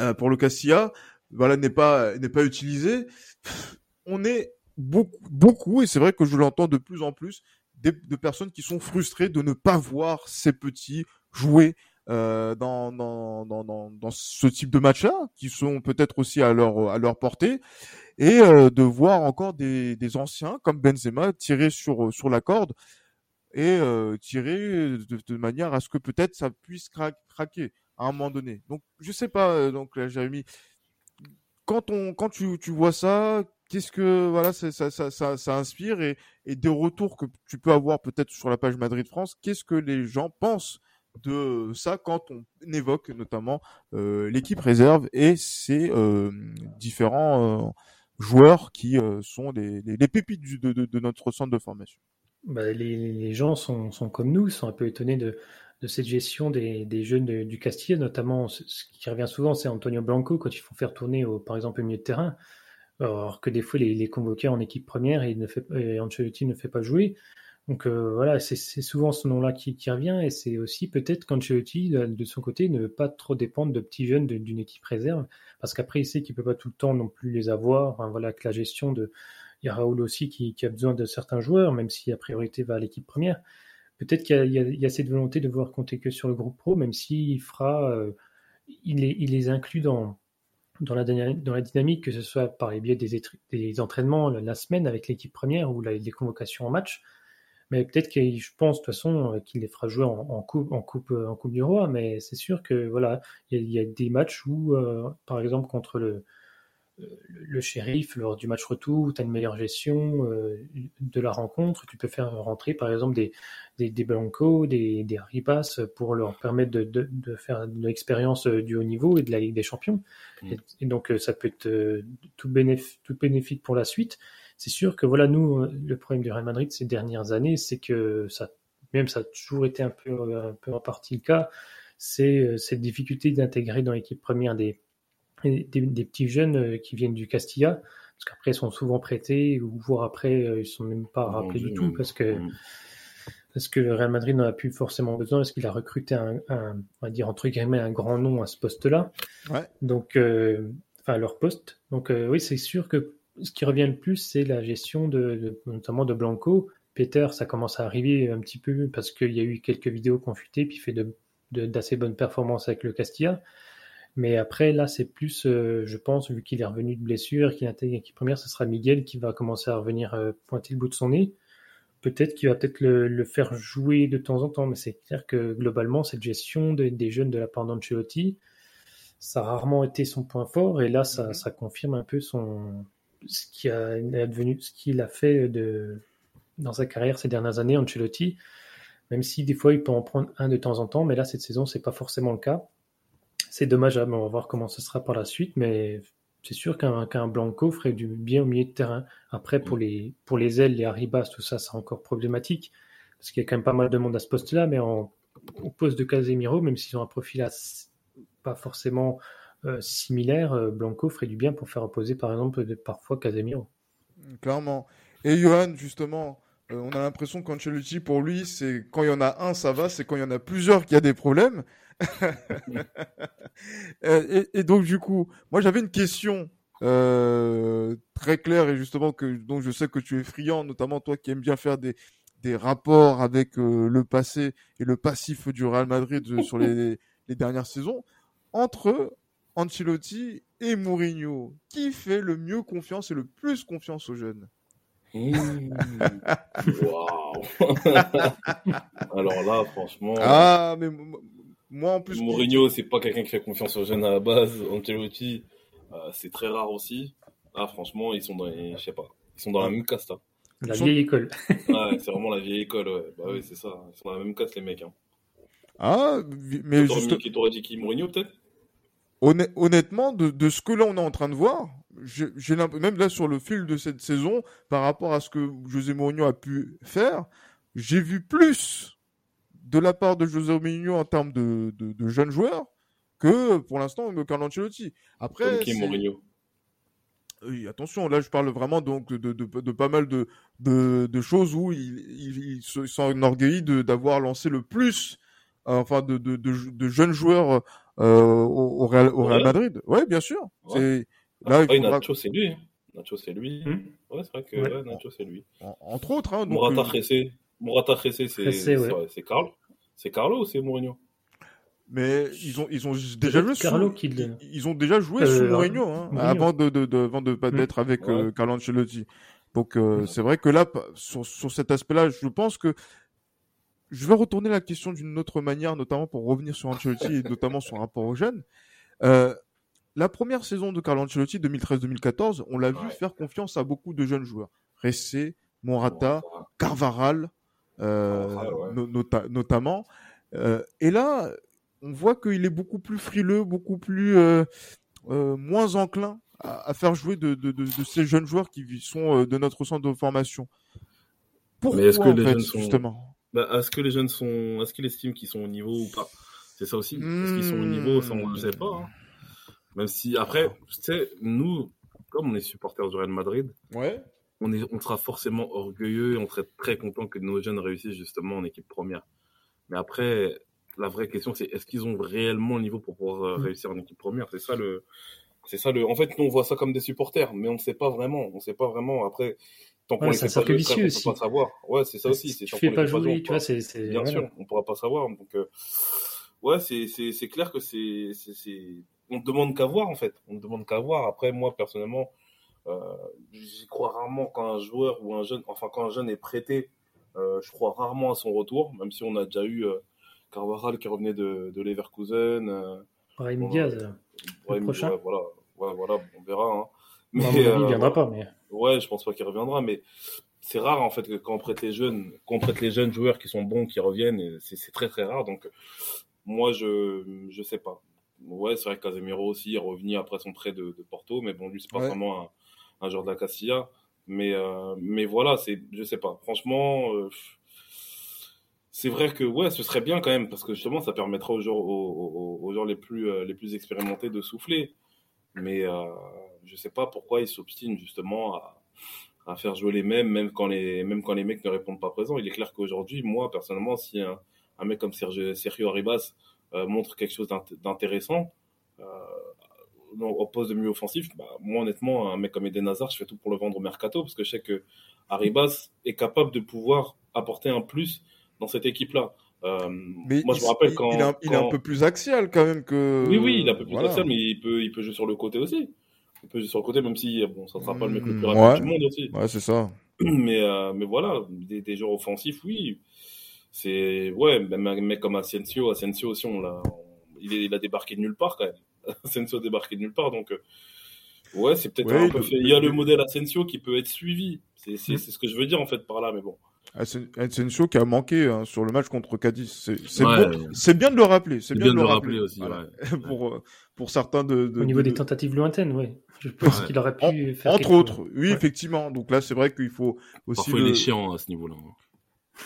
euh, pour le Castilla, voilà, n'est pas, n'est pas utilisé. On est beaucoup, beaucoup, et c'est vrai que je l'entends de plus en plus, des, de personnes qui sont frustrées de ne pas voir ces petits jouer euh, dans, dans, dans, dans, ce type de match-là, qui sont peut-être aussi à leur, à leur portée, et euh, de voir encore des, des anciens comme Benzema tirer sur, sur la corde et euh, tirer de, de manière à ce que peut-être ça puisse cra- craquer à un moment donné. Donc je sais pas, euh, donc là, Jérémy, quand on, quand tu, tu vois ça, qu'est-ce que voilà, ça, ça, ça, ça inspire et, et des retours que tu peux avoir peut-être sur la page Madrid France, qu'est-ce que les gens pensent de ça quand on évoque notamment euh, l'équipe réserve et ces euh, différents euh, joueurs qui sont les, pépites de, de, notre centre de formation. Bah, les, gens sont, sont comme nous, sont un peu étonnés de, de cette gestion des, des jeunes du Castilla, notamment ce, qui revient souvent, c'est Antonio Blanco quand il faut faire tourner, au, par exemple, au milieu de terrain, alors que des fois les, les convoqués en équipe première et, il ne fait, et Ancelotti ne fait pas jouer. Donc euh, voilà, c'est souvent ce nom-là qui, revient et c'est aussi peut-être qu'Ancelotti, de, de son côté, ne veut pas trop dépendre de petits jeunes d'une équipe réserve, parce qu'après il sait qu'il peut pas tout le temps non plus les avoir. Voilà que la gestion de, il Raoul aussi qui, a besoin de certains joueurs, même si la priorité va à l'équipe première. Peut-être qu'il y, a- cette volonté de vouloir compter que sur le groupe pro, même s'il fera, euh, il, les, inclut dans, la, dynamique, que ce soit par les biais des, entraînements la, semaine avec l'équipe première ou les convocations en match. Mais peut-être que je pense de toute façon euh, qu'il les fera jouer en, en coupe, en coupe, euh, en coupe du roi. Mais c'est sûr que voilà, il y, a- il y a des matchs où, euh, par exemple contre le, le, shérif lors du match retour tu as une meilleure gestion euh, de la rencontre, tu peux faire rentrer par exemple des, des, des Blanco, des, des pour leur permettre de, de, de faire de l'expérience du haut niveau et de la Ligue des Champions. Mm. Et, et donc ça peut être euh, tout, bénéf tout bénéfique pour la suite. C'est sûr que voilà, nous, euh, le problème du Real Madrid ces dernières années, c'est que ça, même ça a toujours été un peu, un peu en partie le cas, c'est euh, cette difficulté d'intégrer dans l'équipe première des, des, des petits jeunes euh, qui viennent du Castilla, parce qu'après ils sont souvent prêtés, ou voire après euh, ils sont même pas rappelés du tout, parce que Mm. parce que le Real Madrid n'en a plus forcément besoin, parce qu'il a recruté un, un, on va dire entre guillemets un grand nom à ce poste-là. Ouais. Donc, euh, enfin à leur poste. Donc euh, oui, c'est sûr que ce qui revient le plus, c'est la gestion de, de- notamment de Blanco. Peter, ça commence à arriver un petit peu parce qu'il y a eu quelques vidéos fuité, puis il fait de- d'assez bonnes performances avec le Castilla. Mais après, là, c'est plus, euh, je pense, vu qu'il est revenu de blessure, qu'il intègre l'équipe première, ce sera Miguel qui va commencer à revenir euh, pointer le bout de son nez. Peut-être qu'il va peut-être le, le faire jouer de temps en temps, mais c'est clair que globalement, cette gestion de- des jeunes de la part d'Ancelotti, ça a rarement été son point fort, et là, ça, Mhm. ça confirme un peu son, ce qui a advenu, ce qu'il a fait de, dans sa carrière ces dernières années, Ancelotti, même si des fois il peut en prendre un de temps en temps, mais là, cette saison, c'est pas forcément le cas. C'est dommageable, on va voir comment ce sera par la suite, mais c'est sûr qu'un qu'un Blanco ferait du bien au milieu de terrain. Après, pour les, pour les ailes, les Arribas, tout ça, c'est encore problématique, parce qu'il y a quand même pas mal de monde à ce poste-là, mais en, au poste de Casemiro, même s'ils ont un profil assez- pas forcément similaire, Blanco ferait du bien pour faire opposer par exemple parfois Casemiro. Clairement. Et Johan, justement, on a l'impression qu'Ancelotti, pour lui, c'est quand il y en a un, ça va, c'est quand il y en a plusieurs qu'il y a des problèmes. et, donc, du coup, moi j'avais une question euh, très claire et justement que donc je sais que tu es friand, notamment toi qui aimes bien faire des, des rapports avec euh, le passé et le passif du Real Madrid euh, sur les, les dernières saisons. Entre Ancelotti et Mourinho, qui fait le mieux confiance et le plus confiance aux jeunes? Mmh. Alors là, franchement. Ah, mais moi en plus. Mourinho, c'est pas quelqu'un qui fait confiance aux jeunes à la base. Ancelotti, euh, c'est très rare aussi. Ah, franchement, ils sont dans, je sais pas, ils sont dans la même caste. Hein. La vieille école. ouais, c'est vraiment la vieille école, ouais. Bah oui, c'est ça. Ils sont dans la même caste, les mecs. Hein. Ah, mais juste... Qui t'aurait dit qui? Mourinho, peut-être? Honnêtement, de, de, ce que là on est en train de voir, j'ai même là sur le fil de cette saison, par rapport à ce que José Mourinho a pu faire, j'ai vu plus de la part de José Mourinho en termes de, de, jeunes joueurs que pour l'instant Carlo Ancelotti. Après, Mourinho? Oui, attention, là je parle vraiment donc de, de, de pas mal de, de, choses où il, il, il s'enorgueillit d'avoir lancé le plus euh, enfin de, jeunes joueurs euh, au, Real, au Real Madrid. Ouais, bien sûr. C'est là il Nacho c'est lui. Nacho c'est lui. Hmm. Ouais, c'est vrai que ouais. Nacho c'est lui. entre autres hein, donc, Morata euh... Morata c'est c'est Carlo. C'est Carlo ou c'est Mourinho mais ils ont ils ont déjà joué Carlo sous, ils, ils, ont déjà joué euh, sous Mourinho, hein, avant de de, de avant de pas mm. d'être avec euh, Carlo Ancelotti. Donc euh, c'est vrai que là sur sur cet aspect-là, je pense que je vais retourner la question d'une autre manière, notamment pour revenir sur Ancelotti et notamment son rapport aux jeunes. Euh, la première saison de Carlo Ancelotti, 2013-2014, on l'a vu faire confiance à beaucoup de jeunes joueurs. Ressé, Morata, Carvaral, euh, notamment. Euh, et là, on voit qu'il est beaucoup plus frileux, beaucoup plus euh, euh, moins enclin à, faire jouer de, ces jeunes joueurs qui sont euh, de notre centre de formation. Pourquoi, Mais est-ce que les jeunes sont... justement? Bah, Est-ce que les jeunes sont, est-ce qu'ils estiment qu'ils sont au niveau ou pas? C'est ça aussi. Est-ce qu'ils sont au niveau? Ça, on ne sait pas. Hein. Même si après, tu sais, nous, comme on est supporters du Real Madrid, ouais. on, est, on sera forcément orgueilleux et on serait très content que nos jeunes réussissent justement en équipe première. Mais après, la vraie question, c'est est-ce qu'ils ont réellement le niveau pour pouvoir euh, mm. réussir en équipe première? C'est ça le, c'est ça le. En fait, nous on voit ça comme des supporters, mais on ne sait pas vraiment. On ne sait pas vraiment. Après, tant qu'on ouais, fait pas jouer, on ne peut pas savoir. Ouais, c'est ça aussi. Si tu fais pas jouer, tu vois, c'est. Bien sûr, on pourra pas savoir. Donc, euh... ouais, c'est c'est clair que c'est c'est on ne demande qu'à voir en fait. On demande qu'à voir. Après, moi personnellement, euh, j'y crois rarement quand un joueur ou un jeune, enfin quand un jeune est prêté, euh, je crois rarement à son retour, même si on a déjà eu euh, Carvajal qui revenait de, de Leverkusen. Euh, Brahim Diaz, le prochain. voilà, voilà, on verra. Hein. Mais, euh, il viendra pas. Mais... Ouais, je pense pas qu'il reviendra, mais c'est rare en fait que quand on prête les jeunes, quand on prête les jeunes joueurs qui sont bons, qui reviennent, c'est très très rare. Donc moi je je sais pas. Ouais, c'est vrai que Casemiro aussi est revenu après son prêt de, de Porto, mais bon lui c'est pas vraiment un, un joueur d'Acacia. Mais euh, mais voilà, c'est je sais pas. Franchement. Euh, c'est vrai que ouais, ce serait bien quand même parce que justement ça permettra aux gens, aux, gens les plus euh, les plus expérimentés de souffler. Mais je sais pas pourquoi ils s'obstinent justement à, à, faire jouer les mêmes, même quand les même quand les mecs ne répondent pas présents. Il est clair qu'aujourd'hui, moi personnellement, si un, un mec comme Sergio, Sergio Arribas euh, montre quelque chose d'intéressant euh, au poste de milieu offensif, bah, moi honnêtement, un mec comme Eden Hazard, je fais tout pour le vendre au mercato parce que je sais que Arribas est capable de pouvoir apporter un plus dans cette équipe-là. Euh, mais moi, je me rappelle quand il, est un, peu plus axial quand même que. Oui, oui, il est un peu plus axial, mais il peut, il peut jouer sur le côté aussi. Peut jouer sur le côté, même si bon, ça sera pas le mec le plus rapide ouais. du monde aussi. Ouais, c'est ça. Mais, euh, mais voilà, des, des joueurs offensifs, oui. C'est ouais, même un mec comme Asensio, Asensio aussi, on l'a, il, il, a débarqué de nulle part quand même. Asensio a débarqué de nulle part, donc. Euh, ouais, c'est peut-être un peu fait. Il y a le modèle Asensio qui peut être suivi. C'est mm. ce que je veux dire en fait par là, mais bon. Asensio qui a manqué hein, sur le match contre Cadiz. C'est ouais. bien de le rappeler. C'est bien, bien, de le rappeler, aussi. Voilà. Ouais. pour, euh, pour certains de, de Au niveau de, des tentatives lointaines, oui. Je pense qu'il aurait pu en, faire. Entre autres, chose. oui, effectivement. Donc là, c'est vrai qu'il faut aussi. Parfois, le... il est chiant à ce niveau-là.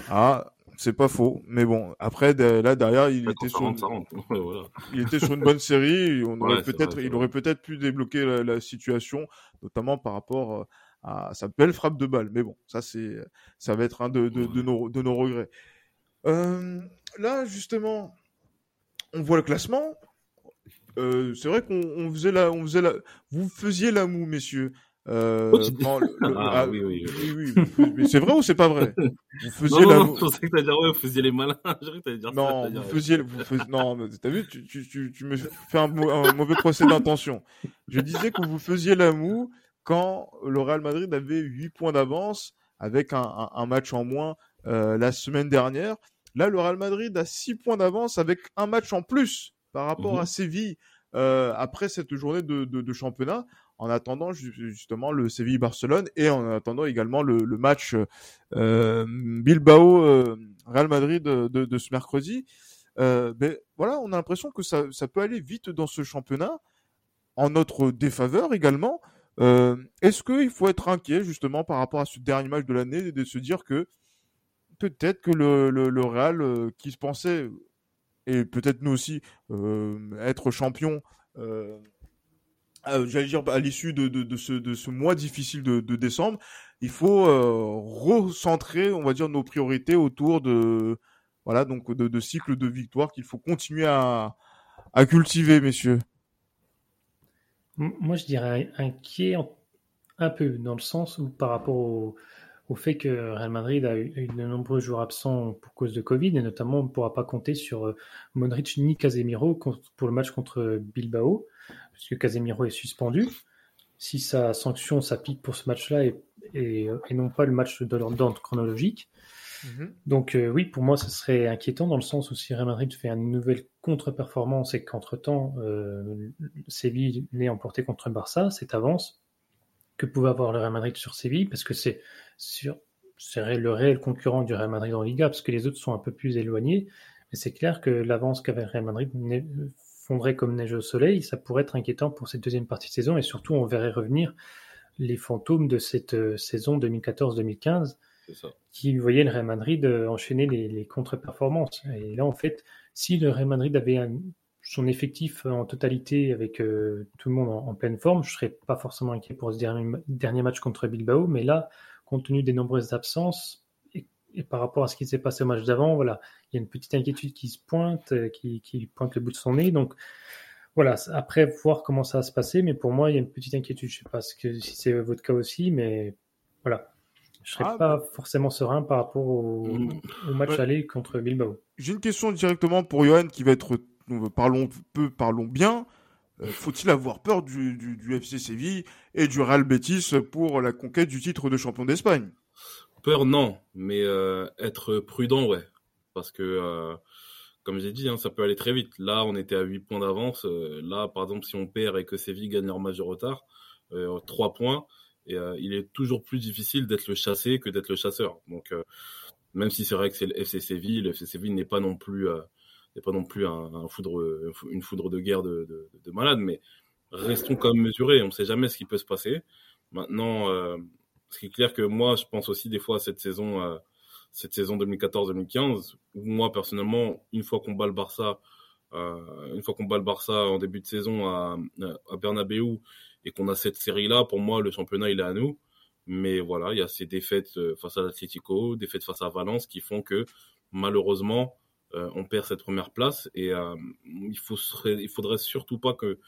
Ah, c'est pas faux. Mais bon, après là derrière, il était sur, une... il était sur une bonne série. On aurait peut-être, il aurait peut-être pu débloquer la, situation, notamment par rapport à sa belle frappe de balle. Mais bon, ça c'est, ça va être un de, de, de, nos, de nos regrets. Euh, là, justement, on voit le classement. Euh, c'est vrai qu'on faisait la, on faisait la, vous faisiez la moue, messieurs. Euh, ah, ah, oui, oui, oui. oui, mais c'est vrai ou c'est pas vrai? Vous faisiez non, la non, je pensais que t'allais dire ouais, vous faisiez les malins. dire non, ça, vous faisiez, vous faisiez, non, t'as vu, tu, tu, tu, tu, me fais un, un mauvais procès d'intention. Je disais que vous faisiez la moue quand le Real Madrid avait 8 points d'avance avec un, un, un, match en moins euh, la semaine dernière. Là, le Real Madrid a 6 points d'avance avec un match en plus par rapport mmh à Séville euh, après cette journée de, de, de, championnat, en attendant justement le Séville-Barcelone et en attendant également le, le match euh, Bilbao-Real Madrid de, de, ce mercredi. Euh, ben, voilà, on a l'impression que ça, ça, peut aller vite dans ce championnat, en notre défaveur également. Euh, Est-ce qu'il faut être inquiet justement par rapport à ce dernier match de l'année et de se dire que peut-être que le, le, le Real euh, qui se pensait et peut-être nous aussi euh, être champion euh, j'allais dire à l'issue de, ce, mois difficile de, décembre il faut euh, recentrer on va dire nos priorités autour de voilà donc de cycles de victoire qu'il faut continuer à, à cultiver messieurs. Moi je dirais inquiet un peu dans le sens où par rapport au au fait que Real Madrid a eu, de nombreux joueurs absents pour cause de Covid, et notamment on ne pourra pas compter sur euh, Modric ni Casemiro pour le match contre Bilbao, puisque Casemiro est suspendu. Si sa sanction s'applique pour ce match-là et, et, non pas le match de l'ordre chronologique. Mm-hmm. Donc euh, oui, pour moi, ce serait inquiétant dans le sens où si Real Madrid fait une nouvelle contre-performance et qu'entre-temps, euh, Séville l'ait emporté contre Barça, cette avance que pouvait avoir le Real Madrid sur Séville, parce que c'est sur serait le réel concurrent du Real Madrid en Liga, parce que les autres sont un peu plus éloignés. Mais c'est clair que l'avance qu'avait Real Madrid fondrait comme neige au soleil, ça pourrait être inquiétant pour cette deuxième partie de saison, et surtout on verrait revenir les fantômes de cette euh, saison 2014-2015, qui voyaient le Real Madrid euh, enchaîner les, contre-performances. Et là, en fait, si le Real Madrid avait son effectif en totalité avec euh, tout le monde en, pleine forme, je serais pas forcément inquiet pour ce dernier, dernier match contre Bilbao, mais là, compte tenu des nombreuses absences et, par rapport à ce qui s'est passé au match d'avant, voilà, il y a une petite inquiétude qui se pointe, euh, qui, pointe le bout de son nez. Donc voilà, après voir comment ça va se passer, mais pour moi, il y a une petite inquiétude. Je sais pas si c'est votre cas aussi, mais voilà. Je serais ah, pas bah. forcément serein par rapport au, mm. match aller contre Bilbao. J'ai une question directement pour Johan qui va être, parlons peu, parlons bien. Euh, faut-il avoir peur du, du, du, FC Séville et du Real Betis pour la conquête du titre de champion d'Espagne? Peur, non, mais euh, être prudent, ouais. Parce que, euh, comme j'ai dit, hein, ça peut aller très vite. Là, on était à 8 points d'avance. là, par exemple, si on perd et que Séville gagne leur match de retard, 3 points, et, il est toujours plus difficile d'être le chassé que d'être le chasseur. Donc, même si c'est vrai que c'est le FC Séville, le FC Séville n'est pas non plus n'est pas non plus un, foudre, une foudre de guerre de, de, de malade, mais restons quand même mesurés. On ne sait jamais ce qui peut se passer. Maintenant, euh, ce qui est clair que moi, je pense aussi des fois à cette saison, euh, cette saison 2014-2015, où moi personnellement, une fois qu'on bat le Barça, euh, une fois qu'on bat le Barça en début de saison à, à Bernabeu et qu'on a cette série-là, pour moi, le championnat il est à nous. Mais voilà, il y a ces défaites euh, face à l'Atlético, défaites face à Valence qui font que malheureusement, on perd cette première place et euh, il faut il faudrait surtout pas que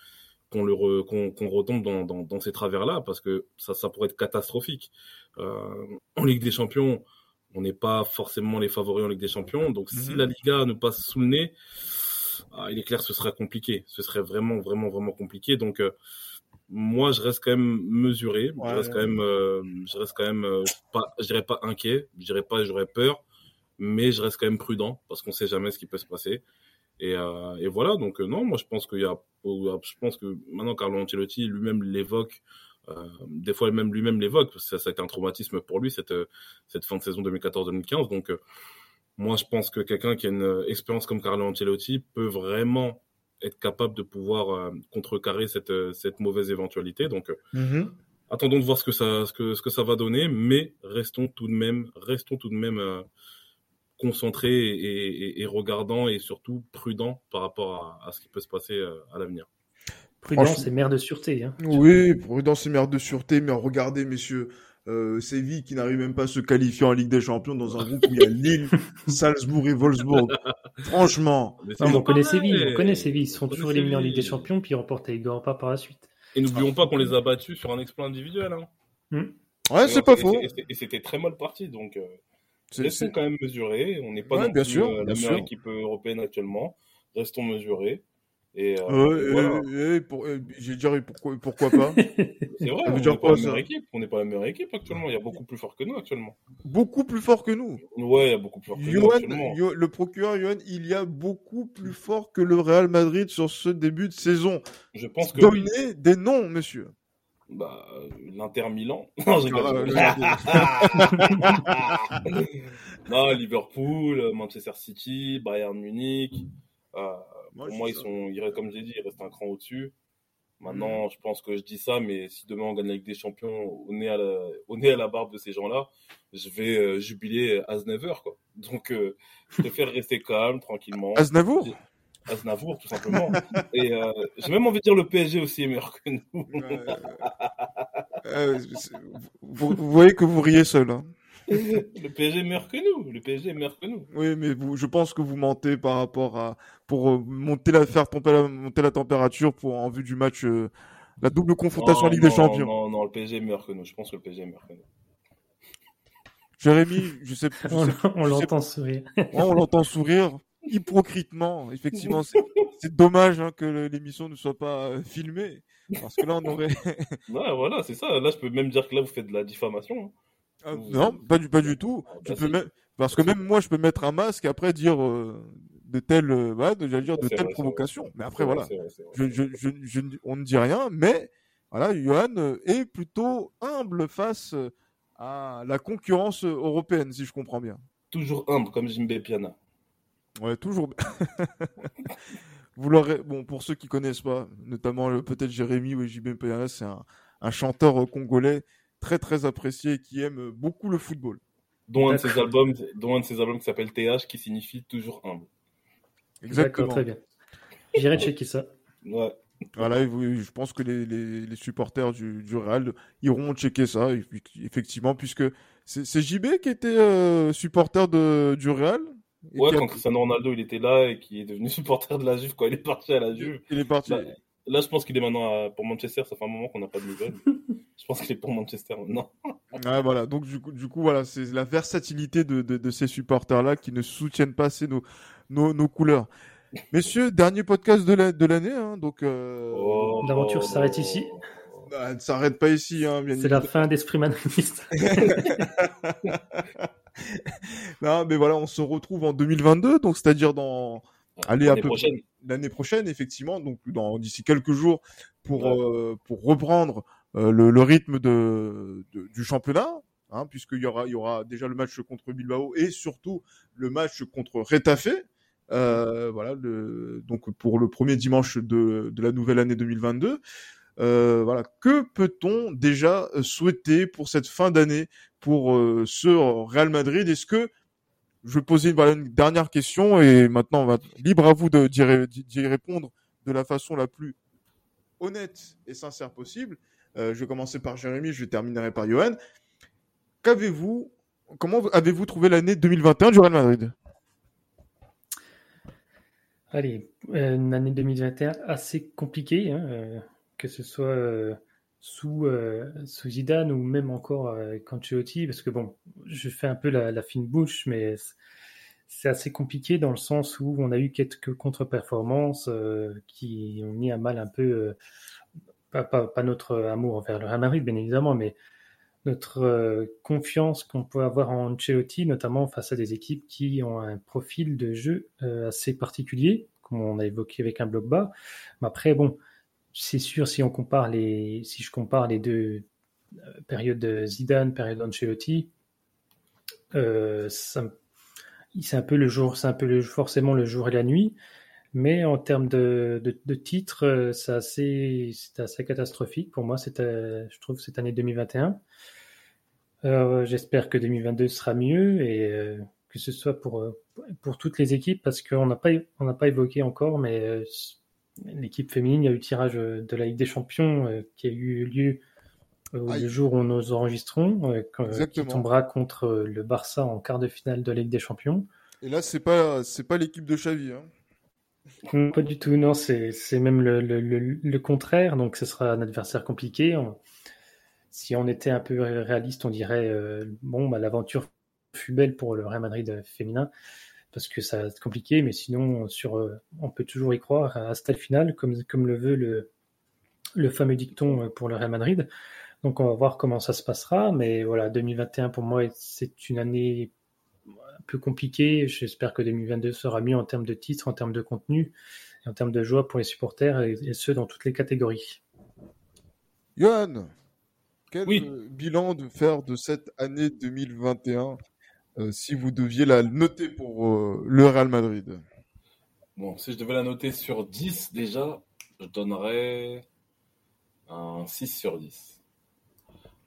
qu'on le qu'on retombe dans, dans, ces travers là parce que ça ça pourrait être catastrophique euh, en Ligue des Champions on n'est pas forcément les favoris en Ligue des Champions donc si mhm. la Liga nous passe sous le nez ah, il est clair que ce sera compliqué ce serait vraiment vraiment vraiment compliqué donc moi, je reste quand même mesuré. Je reste quand même, je reste quand même pas, je dirais pas inquiet. Je dirais pas, j'aurais peur mais je reste quand même prudent parce qu'on sait jamais ce qui peut se passer. Et, euh, et voilà, donc euh, non, moi je pense qu'il y a, je pense que maintenant Carlo Ancelotti lui-même l'évoque, euh, des fois même lui-même l'évoque, ça, ça a été un traumatisme pour lui cette cette fin de saison 2014-2015. Donc euh, moi je pense que quelqu'un qui a une expérience comme Carlo Ancelotti peut vraiment être capable de pouvoir euh, contrecarrer cette cette mauvaise éventualité. Donc mm-hmm. attendons de voir ce que ça ce que ce que ça va donner, mais restons tout de même restons tout de même concentré et, regardant et surtout prudent par rapport à, ce qui peut se passer à l'avenir. Prudence et mère de sûreté. Hein. Oui, prudence et mère de sûreté, mais regardez, messieurs, euh, Séville qui n'arrive même pas à se qualifier en Ligue des Champions dans un groupe où il y a Lille, Salzbourg et Wolfsburg. Franchement. on connaît Séville, on connaît Séville. Ils sont toujours éliminés en Ligue des Champions, puis ils remportent avec pas par la suite. Et n'oublions pas qu'on les a battus sur un exploit individuel. Hein. Hmm. Ouais, c'est pas faux. Et c'était très mal parti, donc euh, restons quand même mesurés. On n'est pas ouais, bien sûr, euh, la meilleure équipe européenne actuellement. Restons mesurés. Et, euh, pour, j'ai dit pourquoi, pourquoi pas C'est vrai, on n'est pas, la meilleure équipe. On n'est pas la meilleure équipe actuellement. Il y a beaucoup plus fort que nous actuellement. Beaucoup plus fort que nous Ouais, il y a beaucoup plus fort que nous actuellement. le procureur Johan, il y a beaucoup plus fort que le Real Madrid sur ce début de saison. Je pense que. Donnez des noms, monsieur. Bah, l'Inter Milan. Non, non, Liverpool, Manchester City, Bayern Munich. Euh, moi, pour moi, ils sont, ils, comme j'ai dit, ils restent un cran au-dessus. Maintenant, mm. je pense que je dis ça, mais si demain on gagne avec des champions au nez à la, au nez à la barbe de ces gens-là, je vais euh, jubiler Aznavour, quoi. Donc, euh, je préfère rester calme, tranquillement. Aznavour? Aznavour, tout simplement. Et euh, j'ai même envie de dire le PSG aussi est meilleur que nous. vous, vous, voyez que vous riez seul. Hein le PSG meurt que nous. Le PSG meurt que nous. Oui, mais vous, je pense que vous mentez par rapport à pour euh, monter la faire la, monter la température pour en vue du match, euh, la double confrontation en Ligue des Champions. Non, non, le PSG meurt que nous. Je pense que le PSG meurt que nous. Jérémy, je sais, on, l'entend sourire. on l'entend sourire hypocritement. Effectivement, c'est dommage hein, que l'émission ne soit pas euh, filmée. Parce que là, on aurait. ouais, voilà, c'est ça. Là, je peux même dire que là, vous faites de la diffamation. Hein. Ah, non, pas du, pas du tout. Ah, tu bah, peux Parce que même moi, je peux mettre un masque et après dire euh, de telles, euh, voilà, de, dire de telles provocations. Mais après, voilà, je, je, je, on ne dit rien. Mais voilà, Johan est plutôt humble face à la concurrence européenne, si je comprends bien. Toujours humble, comme Jimbe Piana. Ouais, toujours. Vous l'aurez. Bon, pour ceux qui connaissent pas, notamment peut-être Jérémy ou Jimbe Piana, c'est un, un chanteur congolais très très apprécié et qui aime beaucoup le football. Dont un de ses albums, dont un de ses albums qui s'appelle TH, qui signifie toujours humble. Exactement. Très bien. J'irai checker ça. Ouais. Voilà, je pense que les, les, supporters du, du, Real iront checker ça, effectivement, puisque c'est JB qui était euh, supporter de, du Real? Ouais, quand Cristiano Ronaldo il était là et qui est devenu supporter de la Juve quand il est parti à la Juve. Il est parti. Bah, Là, je pense qu'il est maintenant pour Manchester. Ça fait un moment qu'on n'a pas de nouvelles. je pense qu'il est pour Manchester maintenant. ah, voilà. Donc, du coup, du coup voilà, c'est la versatilité de, de, de ces supporters-là qui ne soutiennent pas assez nos, nos, nos couleurs. Messieurs, dernier podcast de l'année. La, hein, donc, euh... Oh. L'aventure s'arrête ici. Bah, elle ne s'arrête pas ici. Hein, c'est la fin d'Esprit Manifeste. non, mais voilà, on se retrouve en 2022, donc c'est-à-dire dans Allez, l'année prochaine. L'année prochaine, effectivement, donc dans d'ici quelques jours, pour euh, pour reprendre euh, le, le, rythme de, de, du championnat, hein, puisqu'il y aura il y aura déjà le match contre Bilbao et surtout le match contre Retafe. Euh, voilà, le, donc pour le premier dimanche de, de la nouvelle année 2022. Euh, voilà, que peut-on déjà souhaiter pour cette fin d'année pour euh, ce Real Madrid? Est-ce que je vais poser une, dernière question et maintenant on va libre à vous d'y répondre de la façon la plus honnête et sincère possible. Euh, je vais commencer par Jérémy, je terminerai par Johan. Qu'avez-vous, comment avez-vous trouvé l'année 2021 du Real Madrid? Allez, euh, une année 2021 assez compliquée, hein, euh, que ce soit sous, euh, sous Zidane ou même encore avec Ancelotti, parce que bon, je fais un peu la, fine bouche, mais c'est assez compliqué dans le sens où on a eu quelques contre-performances euh, qui ont mis à mal un peu, euh, pas, pas, pas, notre amour envers le Real Madrid, bien évidemment, mais notre confiance qu'on peut avoir en Ancelotti, notamment face à des équipes qui ont un profil de jeu assez particulier, comme on a évoqué avec un bloc bas. Mais après, bon, c'est sûr, si on compare les, si je compare les deux euh, périodes de Zidane, période Ancelotti, euh, c'est un peu le jour, c'est un peu le, forcément le jour et la nuit. Mais en termes de, de, titres, euh, c'est assez, assez catastrophique pour moi. Je trouve, cette année 2021. J'espère que 2022 sera mieux et que ce soit pour, pour toutes les équipes, parce qu'on n'a pas, on n'a pas évoqué encore, mais l'équipe féminine, il y a eu le tirage de la Ligue des Champions qui a eu lieu le jour où nous enregistrons, qui tombera contre le Barça en quart de finale de la Ligue des Champions. Et là, c'est pas c'est pas l'équipe de Xavi. Hein. Pas du tout, non, c'est même le, le, le, contraire, donc ce sera un adversaire compliqué. si on était un peu réaliste, on dirait euh, bon, bah, l'aventure fut belle pour le Real Madrid féminin parce que ça va être compliqué, mais sinon, sur, euh, on peut toujours y croire à stade final, comme, comme le veut le, le fameux dicton pour le Real Madrid. Donc on va voir comment ça se passera, mais voilà, 2021 pour moi c'est une année un peu compliquée. J'espère que 2022 sera mieux en termes de titres, en termes de contenu, et en termes de joie pour les supporters et, ce dans toutes les catégories. Johan, quel bilan de faire de cette année 2021 euh, si vous deviez la noter pour euh, le Real Madrid Bon, si je devais la noter sur 10 déjà, je donnerais un 6 sur 10.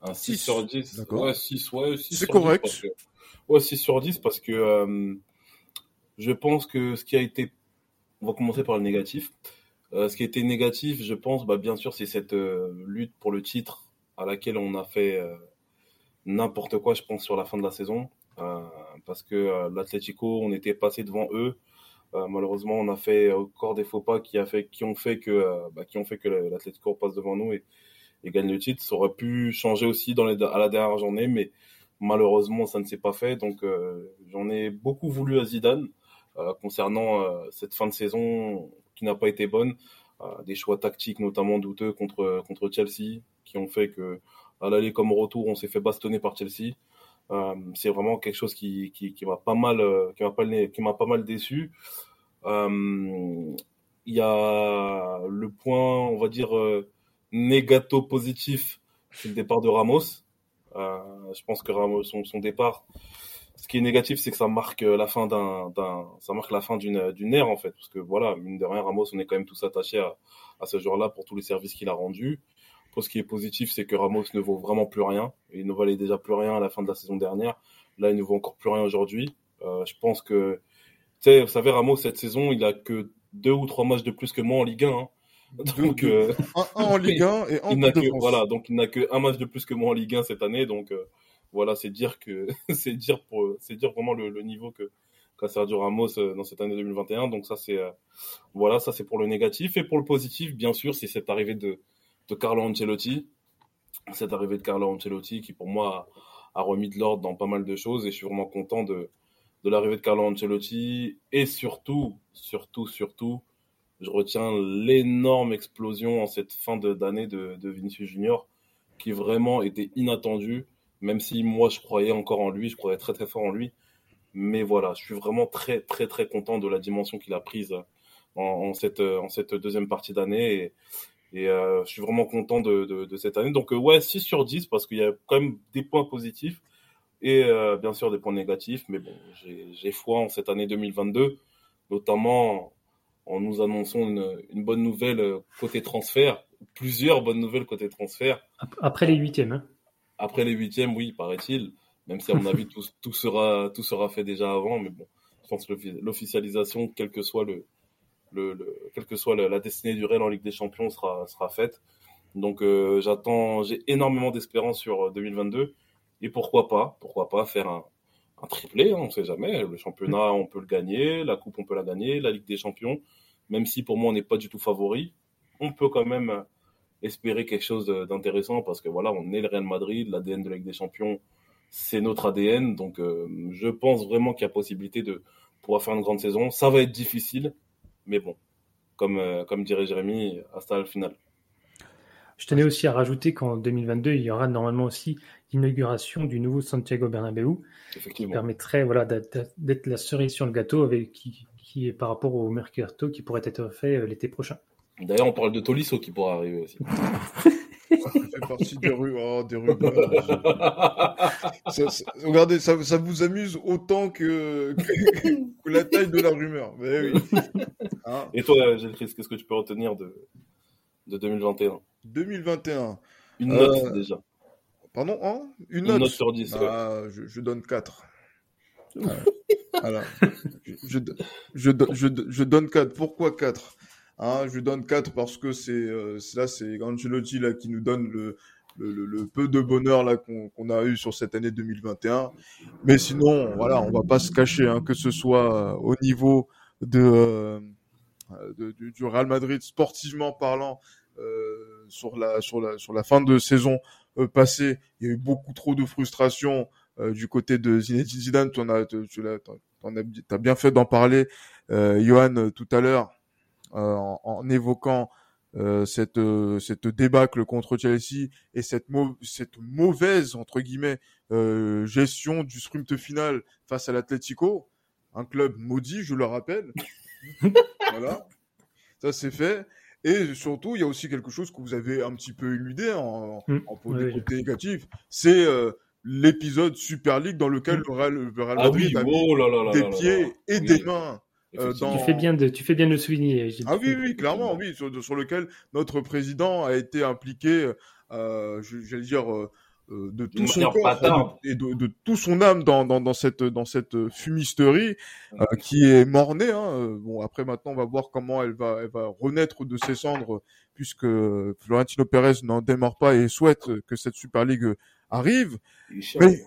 Un 6, sur 10. Ouais, 6, ouais, 6 C'est correct. ouais, 6 sur 10 parce que euh, je pense que ce qui a été. On va commencer par le négatif. Euh, ce qui a été négatif, je pense, bah, bien sûr, c'est cette euh, lutte pour le titre à laquelle on a fait n'importe quoi, je pense, sur la fin de la saison. Parce que l'Atlético, on était passé devant eux. malheureusement, on a fait encore des faux pas qui, ont fait que, bah, l'Atlético passe devant nous et, gagne le titre. Ça aurait pu changer aussi à la dernière journée, mais malheureusement, ça ne s'est pas fait. Donc, euh, j'en ai beaucoup voulu à Zidane euh, concernant euh, cette fin de saison qui n'a pas été bonne. des choix tactiques notamment douteux contre, contre Chelsea qui ont fait que à l'aller comme au retour, on s'est fait bastonner par Chelsea. C'est vraiment quelque chose qui, qui, m'a pas mal qui m'a pas, qui m'a pas mal déçu. Il y a le point, on va dire, négato positif, c'est le départ de Ramos. Euh, je pense que Ramos, son, son, départ, ce qui est négatif, c'est que ça marque la fin d'un, ça marque la fin d'une, d'une ère en fait, parce que voilà, mine de rien, Ramos, on est quand même tous attachés à, à ce joueur-là pour tous les services qu'il a rendus. Pour ce qui est positif, c'est que Ramos ne vaut vraiment plus rien. Il ne valait déjà plus rien à la fin de la saison dernière. Là, il ne vaut encore plus rien aujourd'hui. Euh, je pense que, tu sais, vous savez, Ramos, cette saison, il a que deux ou trois matchs de plus que moi en Ligue 1. Hein. Donc, euh, un, en Ligue 1 et un il n'a que, Voilà, donc il n'a que un match de plus que moi en Ligue 1 cette année. Donc euh, voilà, c'est dire que c'est dire pour c'est dire vraiment le, niveau que qu'a Sergio Ramos dans cette année 2021. Donc ça c'est voilà, ça c'est pour le négatif et pour le positif, bien sûr, c'est cette arrivée de de Carlo Ancelotti, cette arrivée de Carlo Ancelotti qui pour moi a, remis de l'ordre dans pas mal de choses et je suis vraiment content de de l'arrivée de Carlo Ancelotti et surtout surtout surtout je retiens l'énorme explosion en cette fin d'année de, de, Vinicius Junior, qui vraiment était inattendu, même si moi je croyais encore en lui, je croyais très très fort en lui. Mais voilà, je suis vraiment très très très content de la dimension qu'il a prise en, cette, en cette deuxième partie d'année. Et, et euh, je suis vraiment content de, de, cette année. Donc euh, ouais, 6 sur 10, parce qu'il y a quand même des points positifs et euh, bien sûr des points négatifs. Mais bon, j'ai foi en cette année 2022, notamment en nous annonçant une, bonne nouvelle euh, côté transfert, plusieurs bonnes nouvelles côté transfert. Après les huitièmes. Hein. Après les huitièmes, oui, paraît-il. Même si à mon avis tout, tout, sera tout sera fait déjà avant, mais bon, je pense que l'officialisation, quel que soit le, le, quelle que soit la, destinée du Real en Ligue des Champions, sera faite. Donc euh, j'attends, j'ai énormément d'espérance sur 2022 euh, et pourquoi pas, pourquoi pas faire un, un triplé, hein, on ne sait jamais. Le championnat, on peut le gagner, la coupe, on peut la gagner, la Ligue des Champions, même si pour moi on n'est pas du tout favori, on peut quand même espérer quelque chose d'intéressant parce que voilà, on est le Real Madrid, l'ADN de la Ligue des Champions, c'est notre ADN, donc euh, je pense vraiment qu'il y a possibilité de pouvoir faire une grande saison. Ça va être difficile, mais bon, comme, euh, comme dirait Jérémy, hasta le final. Je tenais aussi à rajouter qu'en 2022, il y aura normalement aussi l'inauguration du nouveau Santiago Bernabéu, qui permettrait voilà, d'être la cerise sur le gâteau avec, qui, qui est par rapport au Mercato qui pourrait être fait euh, l'été prochain. D'ailleurs, on parle de Tolisso qui pourra arriver aussi. ça fait partie des rues. Oh, des regardez, ça, ça, vous amuse autant que, que, la taille de la rumeur. Mais oui. Hein Et toi, Gilles qu'est-ce que tu peux retenir de, de 2021 2021. Une note euh, déjà. Pardon hein? Une, note. sur 10. Ah, je, je, donne 4. Alors, je, je, je, je, donne 4. Pourquoi 4 hein, Je donne 4 parce que c'est euh, là, c'est Ancelotti là, qui nous donne le, le, le, peu de bonheur là qu'on a eu sur cette année 2021. Mais sinon, voilà, on va pas se cacher, hein, que ce soit au niveau de, euh, de du, du, Real Madrid sportivement parlant euh, sur la sur la sur la fin de saison euh, passée, il y a eu beaucoup trop de frustration euh, du côté de Zinedine Zidane. Tu en as, tu, tu as, bien fait d'en parler, euh, Johan, tout à l'heure, en, en, évoquant euh, cette euh, cette débâcle contre Chelsea et cette cette mauvaise entre guillemets euh, gestion du sprint final face à l'Atlético, un club maudit, je le rappelle. voilà, ça c'est fait. Et surtout, il y a aussi quelque chose que vous avez un petit peu éludé en, en, en oui, côté négatif, c'est euh, l'épisode Super League dans lequel le Real, le Real ah Madrid ah oui, a oh là là là des pieds et oui. des mains euh, dans... Tu fais bien de, tu fais bien de le souligner. Gilles. Ah oui, oui, clairement, oui, sur, sur, lequel notre président a été impliqué, euh, j'allais dire, euh, de tout son corps et de, de, tout son âme dans, dans, dans cette dans cette fumisterie euh, qui est mornée. Hein. Bon, après maintenant, on va voir comment elle va elle va renaître de ses cendres, puisque Florentino Pérez n'en démord pas et souhaite que cette Super League arrive. Mais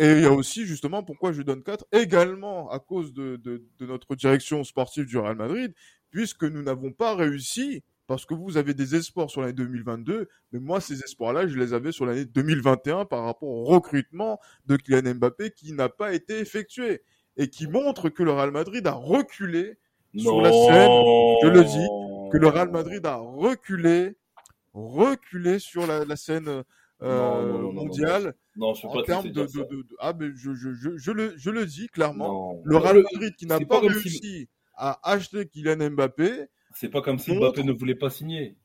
et il y a aussi justement pourquoi je donne 4, également à cause de, de, de, notre direction sportive du Real Madrid, puisque nous n'avons pas réussi, parce que vous avez des espoirs sur l'année 2022, mais moi ces espoirs-là, je les avais sur l'année 2021 par rapport au recrutement de Kylian Mbappé qui n'a pas été effectué et qui montre que le Real Madrid a reculé non. sur la scène, je le dis, que le Real Madrid a reculé, reculé sur la, la scène euh, mondial non, je en termes de, de, de, de, ah mais je, je, je, je, le je le dis clairement. Le Real Madrid qui n'a pas, pas réussi si... à acheter Kylian Mbappé c'est pas comme si Mbappé ne voulait pas signer.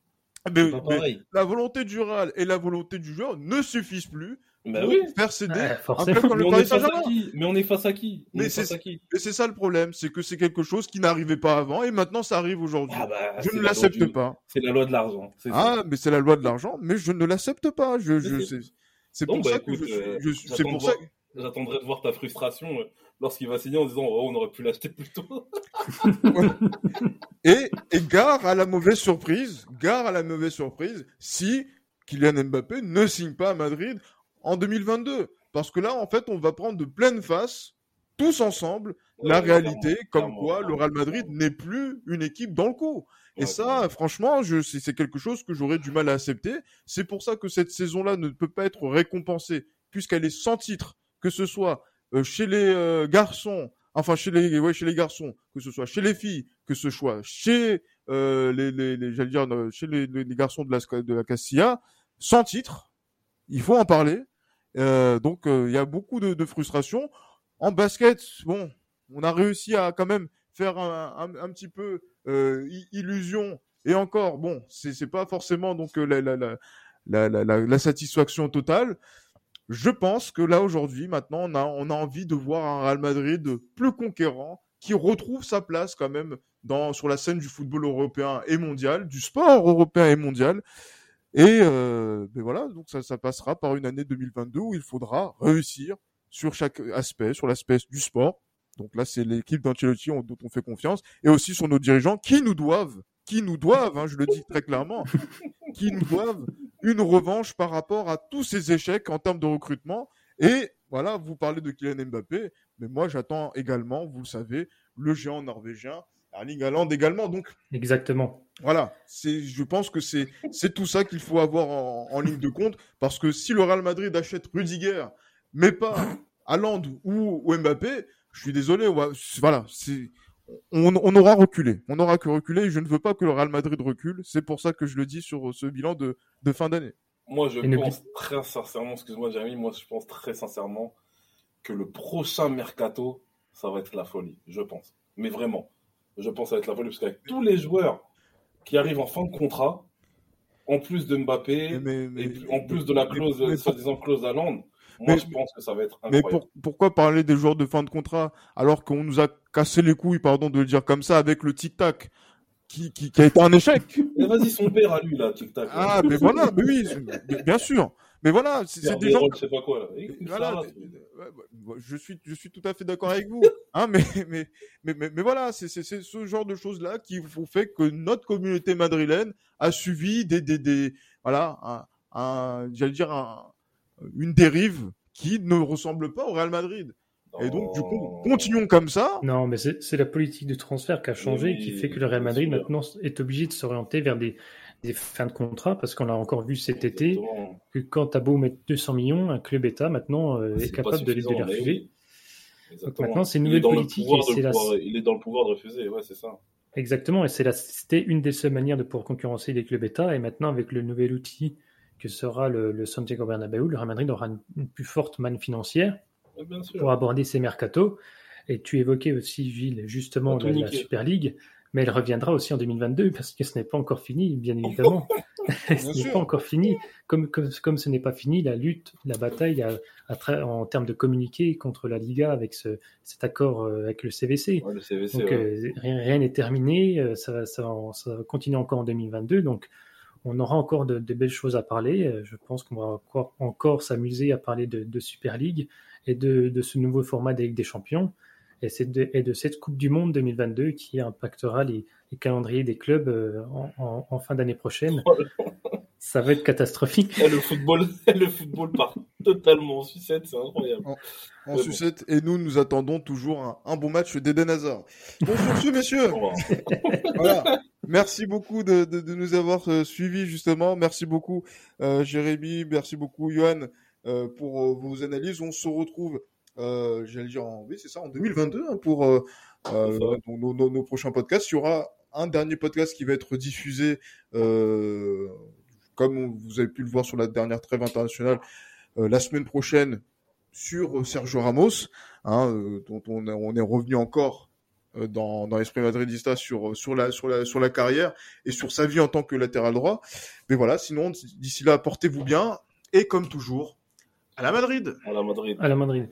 Mais, mais la volonté du Real et la volonté du joueur ne suffisent plus bah oui. faire céder ouais, un club comme mais le on Paris est face à Saint-Germain. qui? Mais on est face à qui? On Mais est face c'est ça le problème, c'est que c'est quelque chose qui n'arrivait pas avant et maintenant ça arrive aujourd'hui. Ah bah, je ne la l'accepte du- pas. C'est la loi de l'argent. ça. Ah, mais c'est la loi de l'argent, mais je ne l'accepte pas. Je, je, c'est, pour bah, ça que je euh, pour ça. voir- J'attendrai de voir ta frustration euh, lorsqu'il va signer en disant oh, on aurait pu l'acheter plus tôt. Et, et gare à la mauvaise surprise, gare à la mauvaise surprise si Kylian Mbappé ne signe pas à Madrid en 2022. Parce que là, en fait, on va prendre de pleine face, tous ensemble, la réalité, comme quoi le Real Madrid n'est plus une équipe dans le coup. Et ça, franchement, je, c'est, quelque chose que j'aurais du mal à accepter. C'est pour ça que cette saison-là ne peut pas être récompensée, puisqu'elle est sans titre, que ce soit euh, chez les euh, garçons, enfin chez les, ouais, chez les garçons, que ce soit chez les filles, que ce soit chez euh, les, les, les- j'allais dire, chez les, les garçons de la, de la Castilla, sans titre. Il faut en parler. Euh, donc, euh, il y a beaucoup de, frustration. En basket, bon, on a réussi à quand même faire un, petit peu euh, illusion. Et encore, bon, c'est pas forcément donc la satisfaction totale. Je pense que là aujourd'hui, maintenant, on a, on a envie de voir un Real Madrid plus conquérant, qui retrouve sa place quand même dans sur la scène du football européen et mondial, du sport européen et mondial. Et euh, ben voilà, donc ça, ça passera par une année 2022 où il faudra réussir sur chaque aspect, sur l'aspect du sport. Donc là, c'est l'équipe d'Ancelotti on- dont on fait confiance, et aussi sur nos dirigeants qui nous doivent, qui nous doivent, hein, je le dis très clairement, qui nous doivent une revanche par rapport à tous ces échecs en termes de recrutement. Et voilà, vous parlez de Kylian Mbappé, mais moi j'attends également, vous le savez, le géant norvégien, Erling Haaland également. Donc Exactement. voilà, c'est, je pense que c'est, c'est tout ça qu'il faut avoir en, en ligne de compte, parce que si le Real Madrid achète Rudiger, mais pas Haaland ou, ou Mbappé, je suis désolé, ouais, voilà, c'est, on, on aura reculé, on aura que reculé, et je ne veux pas que le Real Madrid recule, c'est pour ça que je le dis sur ce bilan de, de fin d'année. Moi, je Et pense très sincèrement, excuse-moi, Jérémy, moi, je pense très sincèrement que le prochain mercato, ça va être la folie, je pense. Mais vraiment, je pense ça va être la folie, parce qu'avec tous les joueurs qui arrivent en fin de contrat, en plus de Mbappé, Mais, mais- et en plus de la clause, mais- mais- soi-disant clause d'Aland, moi, Mais- je pense que ça va être Mais incroyable. pour- pourquoi parler des joueurs de fin de contrat alors qu'on nous a cassé les couilles, pardon de le dire comme ça, avec le tic-tac qui, qui, qui a été un échec? Mais vas-y, son père à lui, là, tic-tac. Ah, mais voilà, mais oui, bien sûr. Mais voilà, c'est des gens. Je sais pas quoi. là. Et- Voilà, ça, ouais, ouais, je suis, je suis tout à fait d'accord avec vous. Hein, mais, mais, mais, mais, mais voilà, c'est ce genre de choses-là qui ont fait que notre communauté madrilène a suivi des, des, des voilà, un, un- j'allais dire un- une dérive qui ne ressemble pas au Real Madrid. Et donc, du coup, continuons comme ça. Non, mais c'est la politique de transfert qui a changé, Oui, qui fait que le Real Madrid maintenant est obligé de s'orienter vers des, des fins de contrat, parce qu'on l'a encore vu cet été, que quand t'as beau mettre 200 millions, un club État maintenant euh, est capable de les, de les refuser. oui. Maintenant, c'est une nouvelle politique pouvoir et de c'est la- pouvoir- Il est dans le pouvoir de refuser, ouais, c'est ça. Exactement, et c'était une des seules manières de pouvoir concurrencer les clubs État. Et maintenant, avec le nouvel outil que sera le, le Santiago Bernabéu, le Real Madrid aura une, une plus forte manne financière pour aborder ces mercatos. Et tu évoquais aussi, Gilles, justement, la niquer. Super League, mais elle reviendra aussi en 2022 parce que ce n'est pas encore fini, bien évidemment. ce n'est pas encore fini. Comme, comme, comme ce n'est pas fini, la lutte, la bataille à- à tra- en termes de communiquer contre la Liga avec ce, cet accord euh, avec le CVC. Ouais, le CVC, Donc ouais. euh, rien n'est terminé, euh, ça, va- ça, ça va continuer encore en 2022, donc on aura encore de, de belles choses à parler. Je pense qu'on va encore, encore s'amuser à parler de, de Super League et de, de ce nouveau format des Ligue des Champions et, c'est de, et de cette Coupe du Monde 2022 qui impactera les, les calendriers des clubs euh, en, en- en fin d'année prochaine. Ça va être catastrophique. Le football, le football part totalement en sucette, c'est incroyable. en bon. sucette. Et nous, nous attendons toujours un, un bon match d'Eden Hazard. Bon, sur ce, messieurs, voilà. Merci beaucoup de, de, de nous avoir euh, suivis, justement. Merci beaucoup, euh, Jérémy. Merci beaucoup, Johan, euh, pour euh, vos analyses. On se retrouve, euh, j'allais dire, en, oui, c'est ça, en 2022, hein, pour euh, euh, nos, nos- nos- prochains podcasts. Il y aura un dernier podcast qui va être diffusé, euh, comme vous avez pu le voir sur la dernière trêve internationale, euh, la semaine prochaine sur euh, Sergio Ramos, hein, euh, dont on, est- on est revenu encore euh, dans, dans l'esprit madridista sur, sur, la, sur, la, sur la carrière et sur sa vie en tant que latéral droit. Mais voilà, sinon, d'ici là, portez-vous bien. Et comme toujours, à la Madrid À la Madrid. À la Madrid.